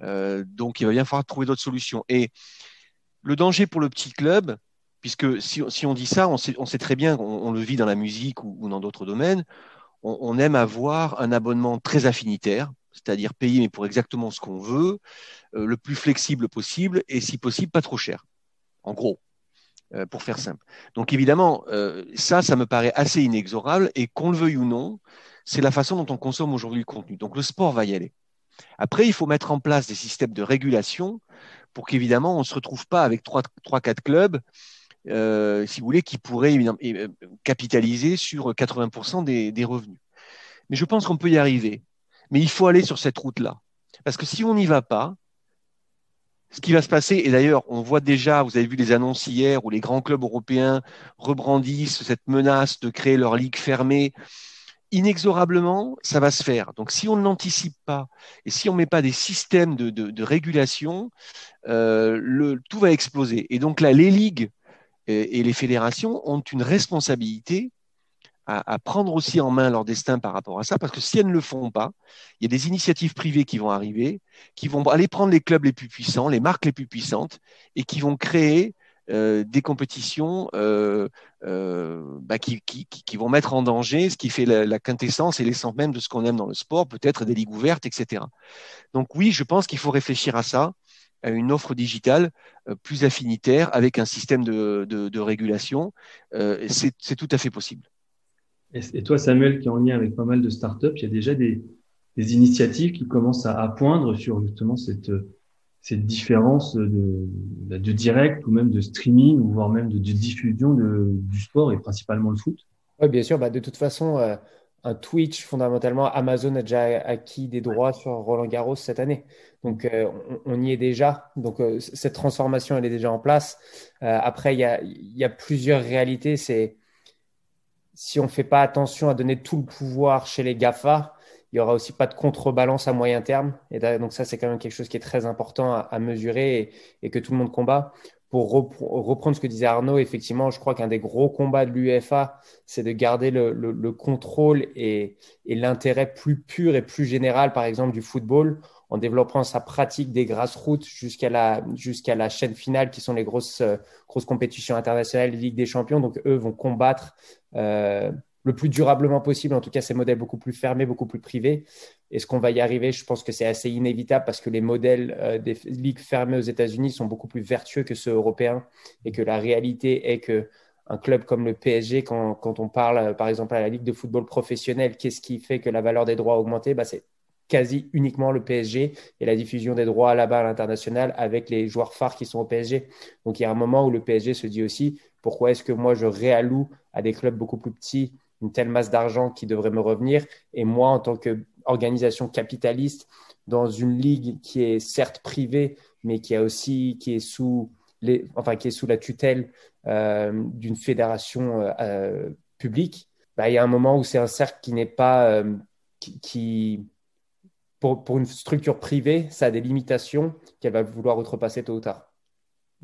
donc il va bien falloir trouver d'autres solutions. Et le danger pour le petit club, puisque si, on dit ça, on sait, très bien, on, le vit dans la musique ou, dans d'autres domaines, on, aime avoir un abonnement très affinitaire, c'est-à-dire payer mais pour exactement ce qu'on veut, euh, le plus flexible possible et si possible pas trop cher. En gros, euh, pour faire simple. Donc évidemment, euh, ça, ça me paraît assez inexorable et qu'on le veuille ou non, c'est la façon dont on consomme aujourd'hui le contenu. Donc le sport va y aller. Après, il faut mettre en place des systèmes de régulation pour qu'évidemment, on ne se retrouve pas avec 3-4 clubs, si vous voulez, qui pourraient capitaliser sur 80% des, revenus. Mais je pense qu'on peut y arriver. Mais il faut aller sur cette route-là. Parce que si on n'y va pas, ce qui va se passer, et d'ailleurs, on voit déjà, vous avez vu les annonces hier où les grands clubs européens rebrandissent cette menace de créer leur ligue fermée. Inexorablement, ça va se faire. Donc, si on ne l'anticipe pas et si on ne met pas des systèmes de, régulation, euh, tout va exploser. Et donc là, les ligues et les fédérations ont une responsabilité à, prendre aussi en main leur destin par rapport à ça, parce que si elles ne le font pas, il y a des initiatives privées qui vont arriver, qui vont aller prendre les clubs les plus puissants, les marques les plus puissantes, et qui vont créer euh, des compétitions euh, euh, bah, qui, vont mettre en danger ce qui fait la, la quintessence et l'essence même de ce qu'on aime dans le sport, peut-être des ligues ouvertes, etc. Donc oui, je pense qu'il faut réfléchir à ça, à une offre digitale plus affinitaire avec un système de, de, de régulation. C'est tout à fait possible. Et, toi, Samuel, qui est en lien avec pas mal de startups, il y a déjà des, des initiatives qui commencent à, à, poindre sur justement cette, cette différence de, de, direct ou même de streaming ou voire même de, diffusion de, du sport et principalement le foot? Oui, bien sûr. Bah, de toute façon, euh, un Twitch, fondamentalement, Amazon a déjà acquis des droits sur Roland Garros cette année. Donc, euh, on, y est déjà. Donc, euh, cette transformation, elle est déjà en place. après, il y a, y a plusieurs réalités. C'est si on ne fait pas attention à donner tout le pouvoir chez les GAFA, il n'y aura aussi pas de contrebalance à moyen terme. Et donc ça, c'est quand même quelque chose qui est très important à, mesurer et, que tout le monde combat. Pour reprendre ce que disait Arnaud, effectivement, je crois qu'un des gros combats de l'UEFA, c'est de garder le, contrôle et, l'intérêt plus pur et plus général, par exemple, du football en développant sa pratique des grassroots jusqu'à la, jusqu'à la chaîne finale, qui sont les grosses, euh, grosses compétitions internationales, Ligue des champions. Donc, eux vont combattre euh, le plus durablement possible, en tout cas ces modèles beaucoup plus fermés, beaucoup plus privés. Est-ce qu'on va y arriver Je pense que c'est assez inévitable parce que les modèles euh, des ligues fermées aux États-Unis sont beaucoup plus vertueux que ceux européens et que la réalité est que un club comme le PSG, quand, quand on parle par exemple à la Ligue de football professionnel, qu'est-ce qui fait que la valeur des droits a augmenté? Bah, C'est quasi uniquement le PSG et la diffusion des droits là-bas à l'international avec les joueurs phares qui sont au PSG. Donc il y a un moment où le PSG se dit aussi pourquoi est-ce que moi je réalloue à des clubs beaucoup plus petits une telle masse d'argent qui devrait me revenir et moi en tant qu'organisation capitaliste dans une ligue qui est certes privée mais qui a aussi qui est sous les enfin qui est sous la tutelle euh, d'une fédération euh, publique bah, il y a un moment où c'est un cercle qui n'est pas euh, qui pour, une structure privée, ça a des limitations qu'elle va vouloir outrepasser tôt ou tard.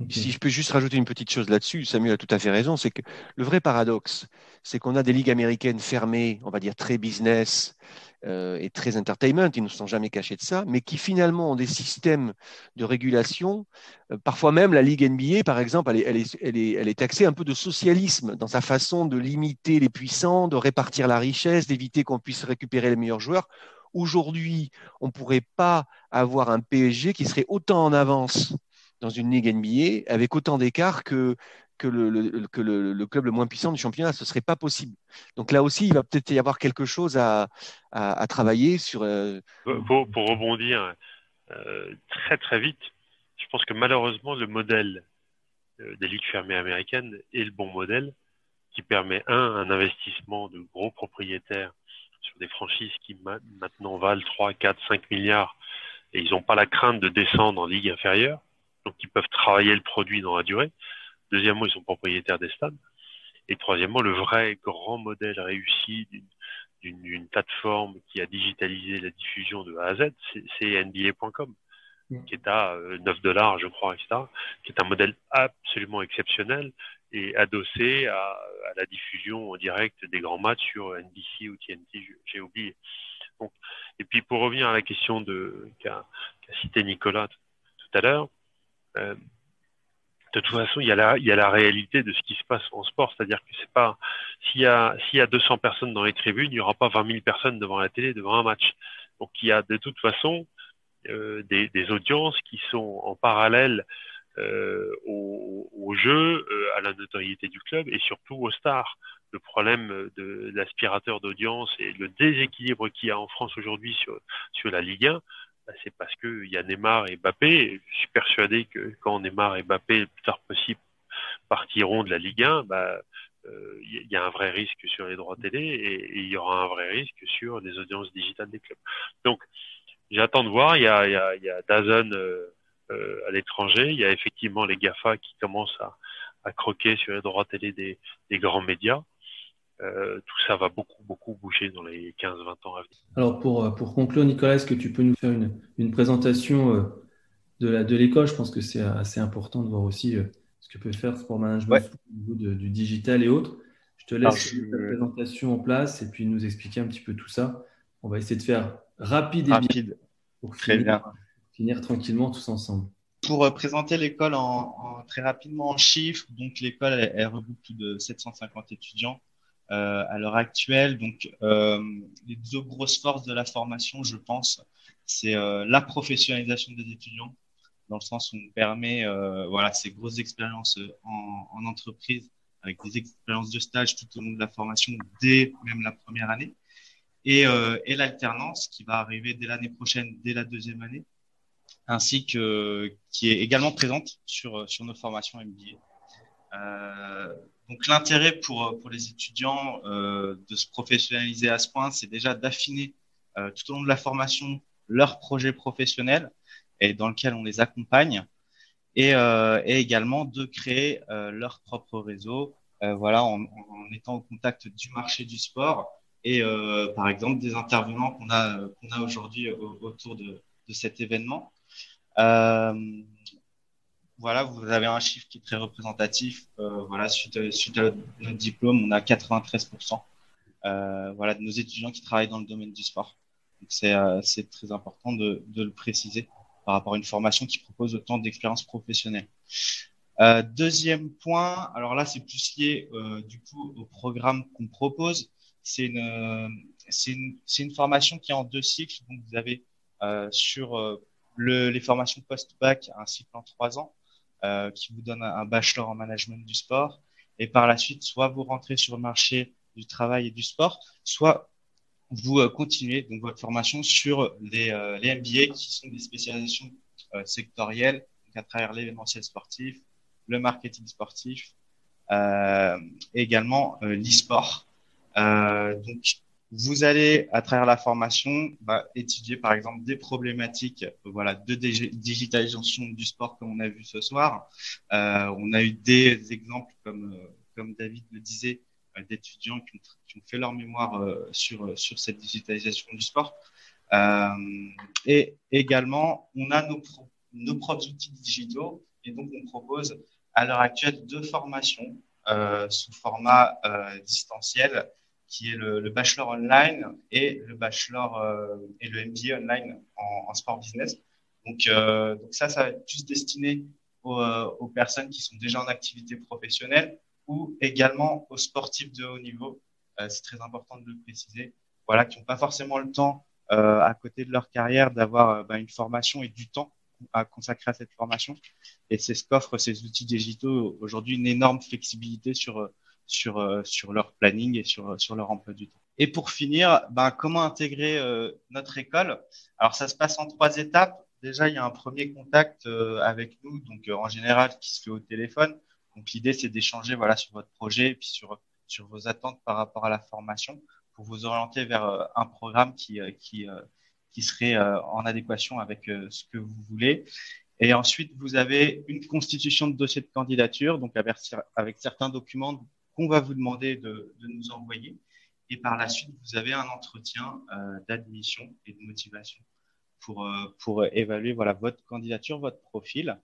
Si je peux juste rajouter une petite chose là-dessus, Samuel a tout à fait raison, c'est que le vrai paradoxe, c'est qu'on a des ligues américaines fermées, on va dire très business euh, et très entertainment, ils ne se sont jamais cachés de ça, mais qui finalement ont des systèmes de régulation. Euh, parfois même la Ligue NBA, par exemple, elle est, elle, est, taxée un peu de socialisme dans sa façon de limiter les puissants, de répartir la richesse, d'éviter qu'on puisse récupérer les meilleurs joueurs Aujourd'hui, on ne pourrait pas avoir un PSG qui serait autant en avance dans une Ligue NBA avec autant d'écart que, que, le, que le, club le moins puissant du championnat. Ce ne serait pas possible. Donc là aussi, il va peut-être y avoir quelque chose à, à, travailler sur. Euh, pour, rebondir euh, très très vite, je pense que malheureusement, le modèle euh, des ligues fermées américaines est le bon modèle qui permet un, un investissement de gros propriétaires sur des franchises qui maintenant valent 3, 4, 5 milliards et ils n'ont pas la crainte de descendre en ligue inférieure, donc ils peuvent travailler le produit dans la durée. Deuxièmement, ils sont propriétaires des stades. Et troisièmement, le vrai grand modèle réussi d'une plateforme qui a digitalisé la diffusion de A à Z, c'est NBA.com, mm. qui est à 9 euh, dollars, je crois, etc., qui est un modèle absolument exceptionnel et adossé à, à, la diffusion en direct des grands matchs sur NBC ou TNT, j'ai oublié. Donc, et puis pour revenir à la question qu'a cité Nicolas tout à l'heure, euh, de toute façon, il y, a la, réalité de ce qui se passe en sport, c'est-à-dire que c'est pas s'il y a s'il y a 200 personnes dans les tribunes, il n'y aura pas 20 000 personnes devant la télé devant un match. Donc il y a de toute façon euh, des, audiences qui sont en parallèle euh, au, jeu, euh, à la notoriété du club et surtout aux stars. Le problème de l'aspirateur d'audience et le déséquilibre qu'il y a en France aujourd'hui sur sur la Ligue 1, bah, c'est parce qu'il y a Neymar et Mbappé. je suis persuadé que quand Neymar et Mbappé, le plus tard possible, partiront de la Ligue 1, bah, euh, il y a un vrai risque sur les droits télé et, il y aura un vrai risque sur les audiences digitales des clubs. Donc, j'attends de voir. Il y a, il y a, il y a Dazn euh, euh, à l'étranger. Il y a effectivement les GAFA qui commencent à, croquer sur les droits télé des grands médias. Euh, tout ça va beaucoup, beaucoup bouger dans les 15-20 ans à venir. Alors, pour, euh, pour conclure, Nicolas, est-ce que tu peux nous faire une, une présentation euh, de, la, de l'école? Je pense que c'est assez important de voir aussi ce que peut faire Sport Management au niveau du digital et autres. Je te laisse la présentation en place et puis nous expliquer un petit peu tout ça. On va essayer de faire rapide et rapide. pour Très finir, bien. finir tranquillement tous ensemble. Pour présenter l'école en, très rapidement en chiffres, donc l'école elle regroupe plus de 750 étudiants à l'heure actuelle. Donc, euh, les deux grosses forces de la formation, je pense, c'est euh, la professionnalisation des étudiants, dans le sens où on permet voilà, ces grosses expériences en, en entreprise avec des expériences de stage tout au long de la formation dès même la première année. Et, euh, et l'alternance qui va arriver dès l'année prochaine, dès la deuxième année, ainsi que qui est également présente sur, sur nos formations MBA. Euh, donc l'intérêt pour, pour les étudiants euh, de se professionnaliser à ce point, c'est déjà d'affiner euh, tout au long de la formation leur projet professionnel et dans lequel on les accompagne et, euh, et également de créer euh, leur propre réseau euh, voilà, en, en, étant au contact du marché du sport et par exemple des intervenants qu'on a, qu'on a aujourd'hui autour de, de cet événement. Voilà, vous avez un chiffre qui est très représentatif. Euh, voilà, suite, à notre diplôme, on a 93% euh, voilà, de nos étudiants qui travaillent dans le domaine du sport. c'est euh, très important de, le préciser par rapport à une formation qui propose autant d'expériences professionnelles. Euh, deuxième point, alors là c'est plus lié du coup au programme qu'on propose. C'est une, une, formation qui est en deux cycles. Donc vous avez sur le, les formations post-bac un cycle en trois ans euh, qui vous donne un bachelor en management du sport. Et par la suite, soit vous rentrez sur le marché du travail et du sport, soit vous euh, continuez donc votre formation sur les, euh, les MBA qui sont des spécialisations euh, sectorielles donc à travers l'événementiel sportif, le marketing sportif, et également l'e-sport. donc vous allez, à travers la formation, bah, étudier par exemple des problématiques voilà, de digitalisation du sport comme on a vu ce soir. Euh, on a eu des exemples, comme, euh, comme David le disait, euh, d'étudiants qui, qui, ont fait leur mémoire euh, sur, sur cette digitalisation du sport. Euh, et également, on a nos, pro nos propres outils digitaux et donc on propose à l'heure actuelle deux formations sous format distanciel qui est le, le, bachelor online et le bachelor euh, et le MBA online en, en sport business. Donc, euh, donc ça, ça va être plus destiné aux, euh, aux, personnes qui sont déjà en activité professionnelle ou également aux sportifs de haut niveau. Euh, c'est très important de le préciser. Voilà, qui n'ont pas forcément le temps euh, à côté de leur carrière d'avoir bah, une formation et du temps à consacrer à cette formation. Et c'est ce qu'offrent ces outils digitaux aujourd'hui, une énorme flexibilité sur, euh, sur leur planning et sur, sur leur emploi du temps. Et pour finir, ben, comment intégrer euh, notre école? Alors ça se passe en trois étapes. Déjà, il y a un premier contact euh, avec nous, donc en général qui se fait au téléphone. Donc l'idée c'est d'échanger voilà sur votre projet et puis sur sur vos attentes par rapport à la formation pour vous orienter vers un programme qui, qui, qui serait en adéquation avec ce que vous voulez. Et ensuite, vous avez une constitution de dossier de candidature, donc avec, certains documents qu'on va vous demander de, nous envoyer. Et par la suite, vous avez un entretien euh, d'admission et de motivation pour, euh, pour évaluer voilà, votre candidature, votre profil.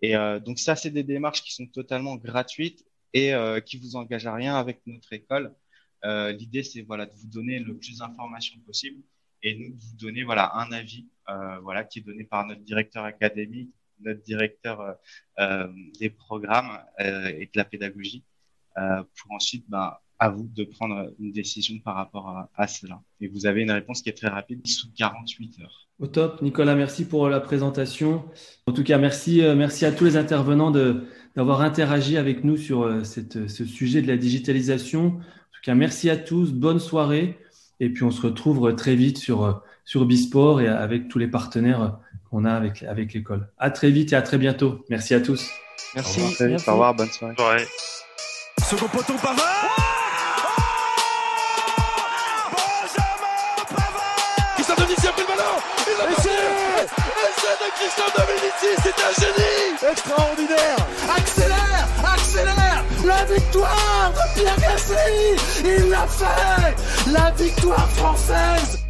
Et euh, donc ça, c'est des démarches qui sont totalement gratuites et euh, qui vous engagent à rien avec notre école. Euh, L'idée, c'est voilà, de vous donner le plus d'informations possible et nous de vous donner voilà, un avis euh, voilà, qui est donné par notre directeur académique, notre directeur euh, euh, des programmes et de la pédagogie, pour ensuite ben, à vous de prendre une décision par rapport à, cela. Et vous avez une réponse qui est très rapide, sous 48 heures. Au top, Nicolas, merci pour la présentation. En tout cas, merci, merci à tous les intervenants d'avoir interagi avec nous sur cette, ce sujet de la digitalisation. En tout cas, merci à tous, bonne soirée. Et puis, on se retrouve très vite sur, sur Bisport et avec tous les partenaires qu'on a avec, avec l'école. À très vite et à très bientôt. Merci à tous. Merci. Au revoir, Au revoir bonne soirée. soirée. Second poteau Pavard. Benjamin Pavard. Christian Dominici a pris le ballon. Marqué. Essai de Christian Dominici, c'est un génie. Extraordinaire. Accélère Accélère. La victoire de Pierre Gasly. Il l'a fait. La victoire française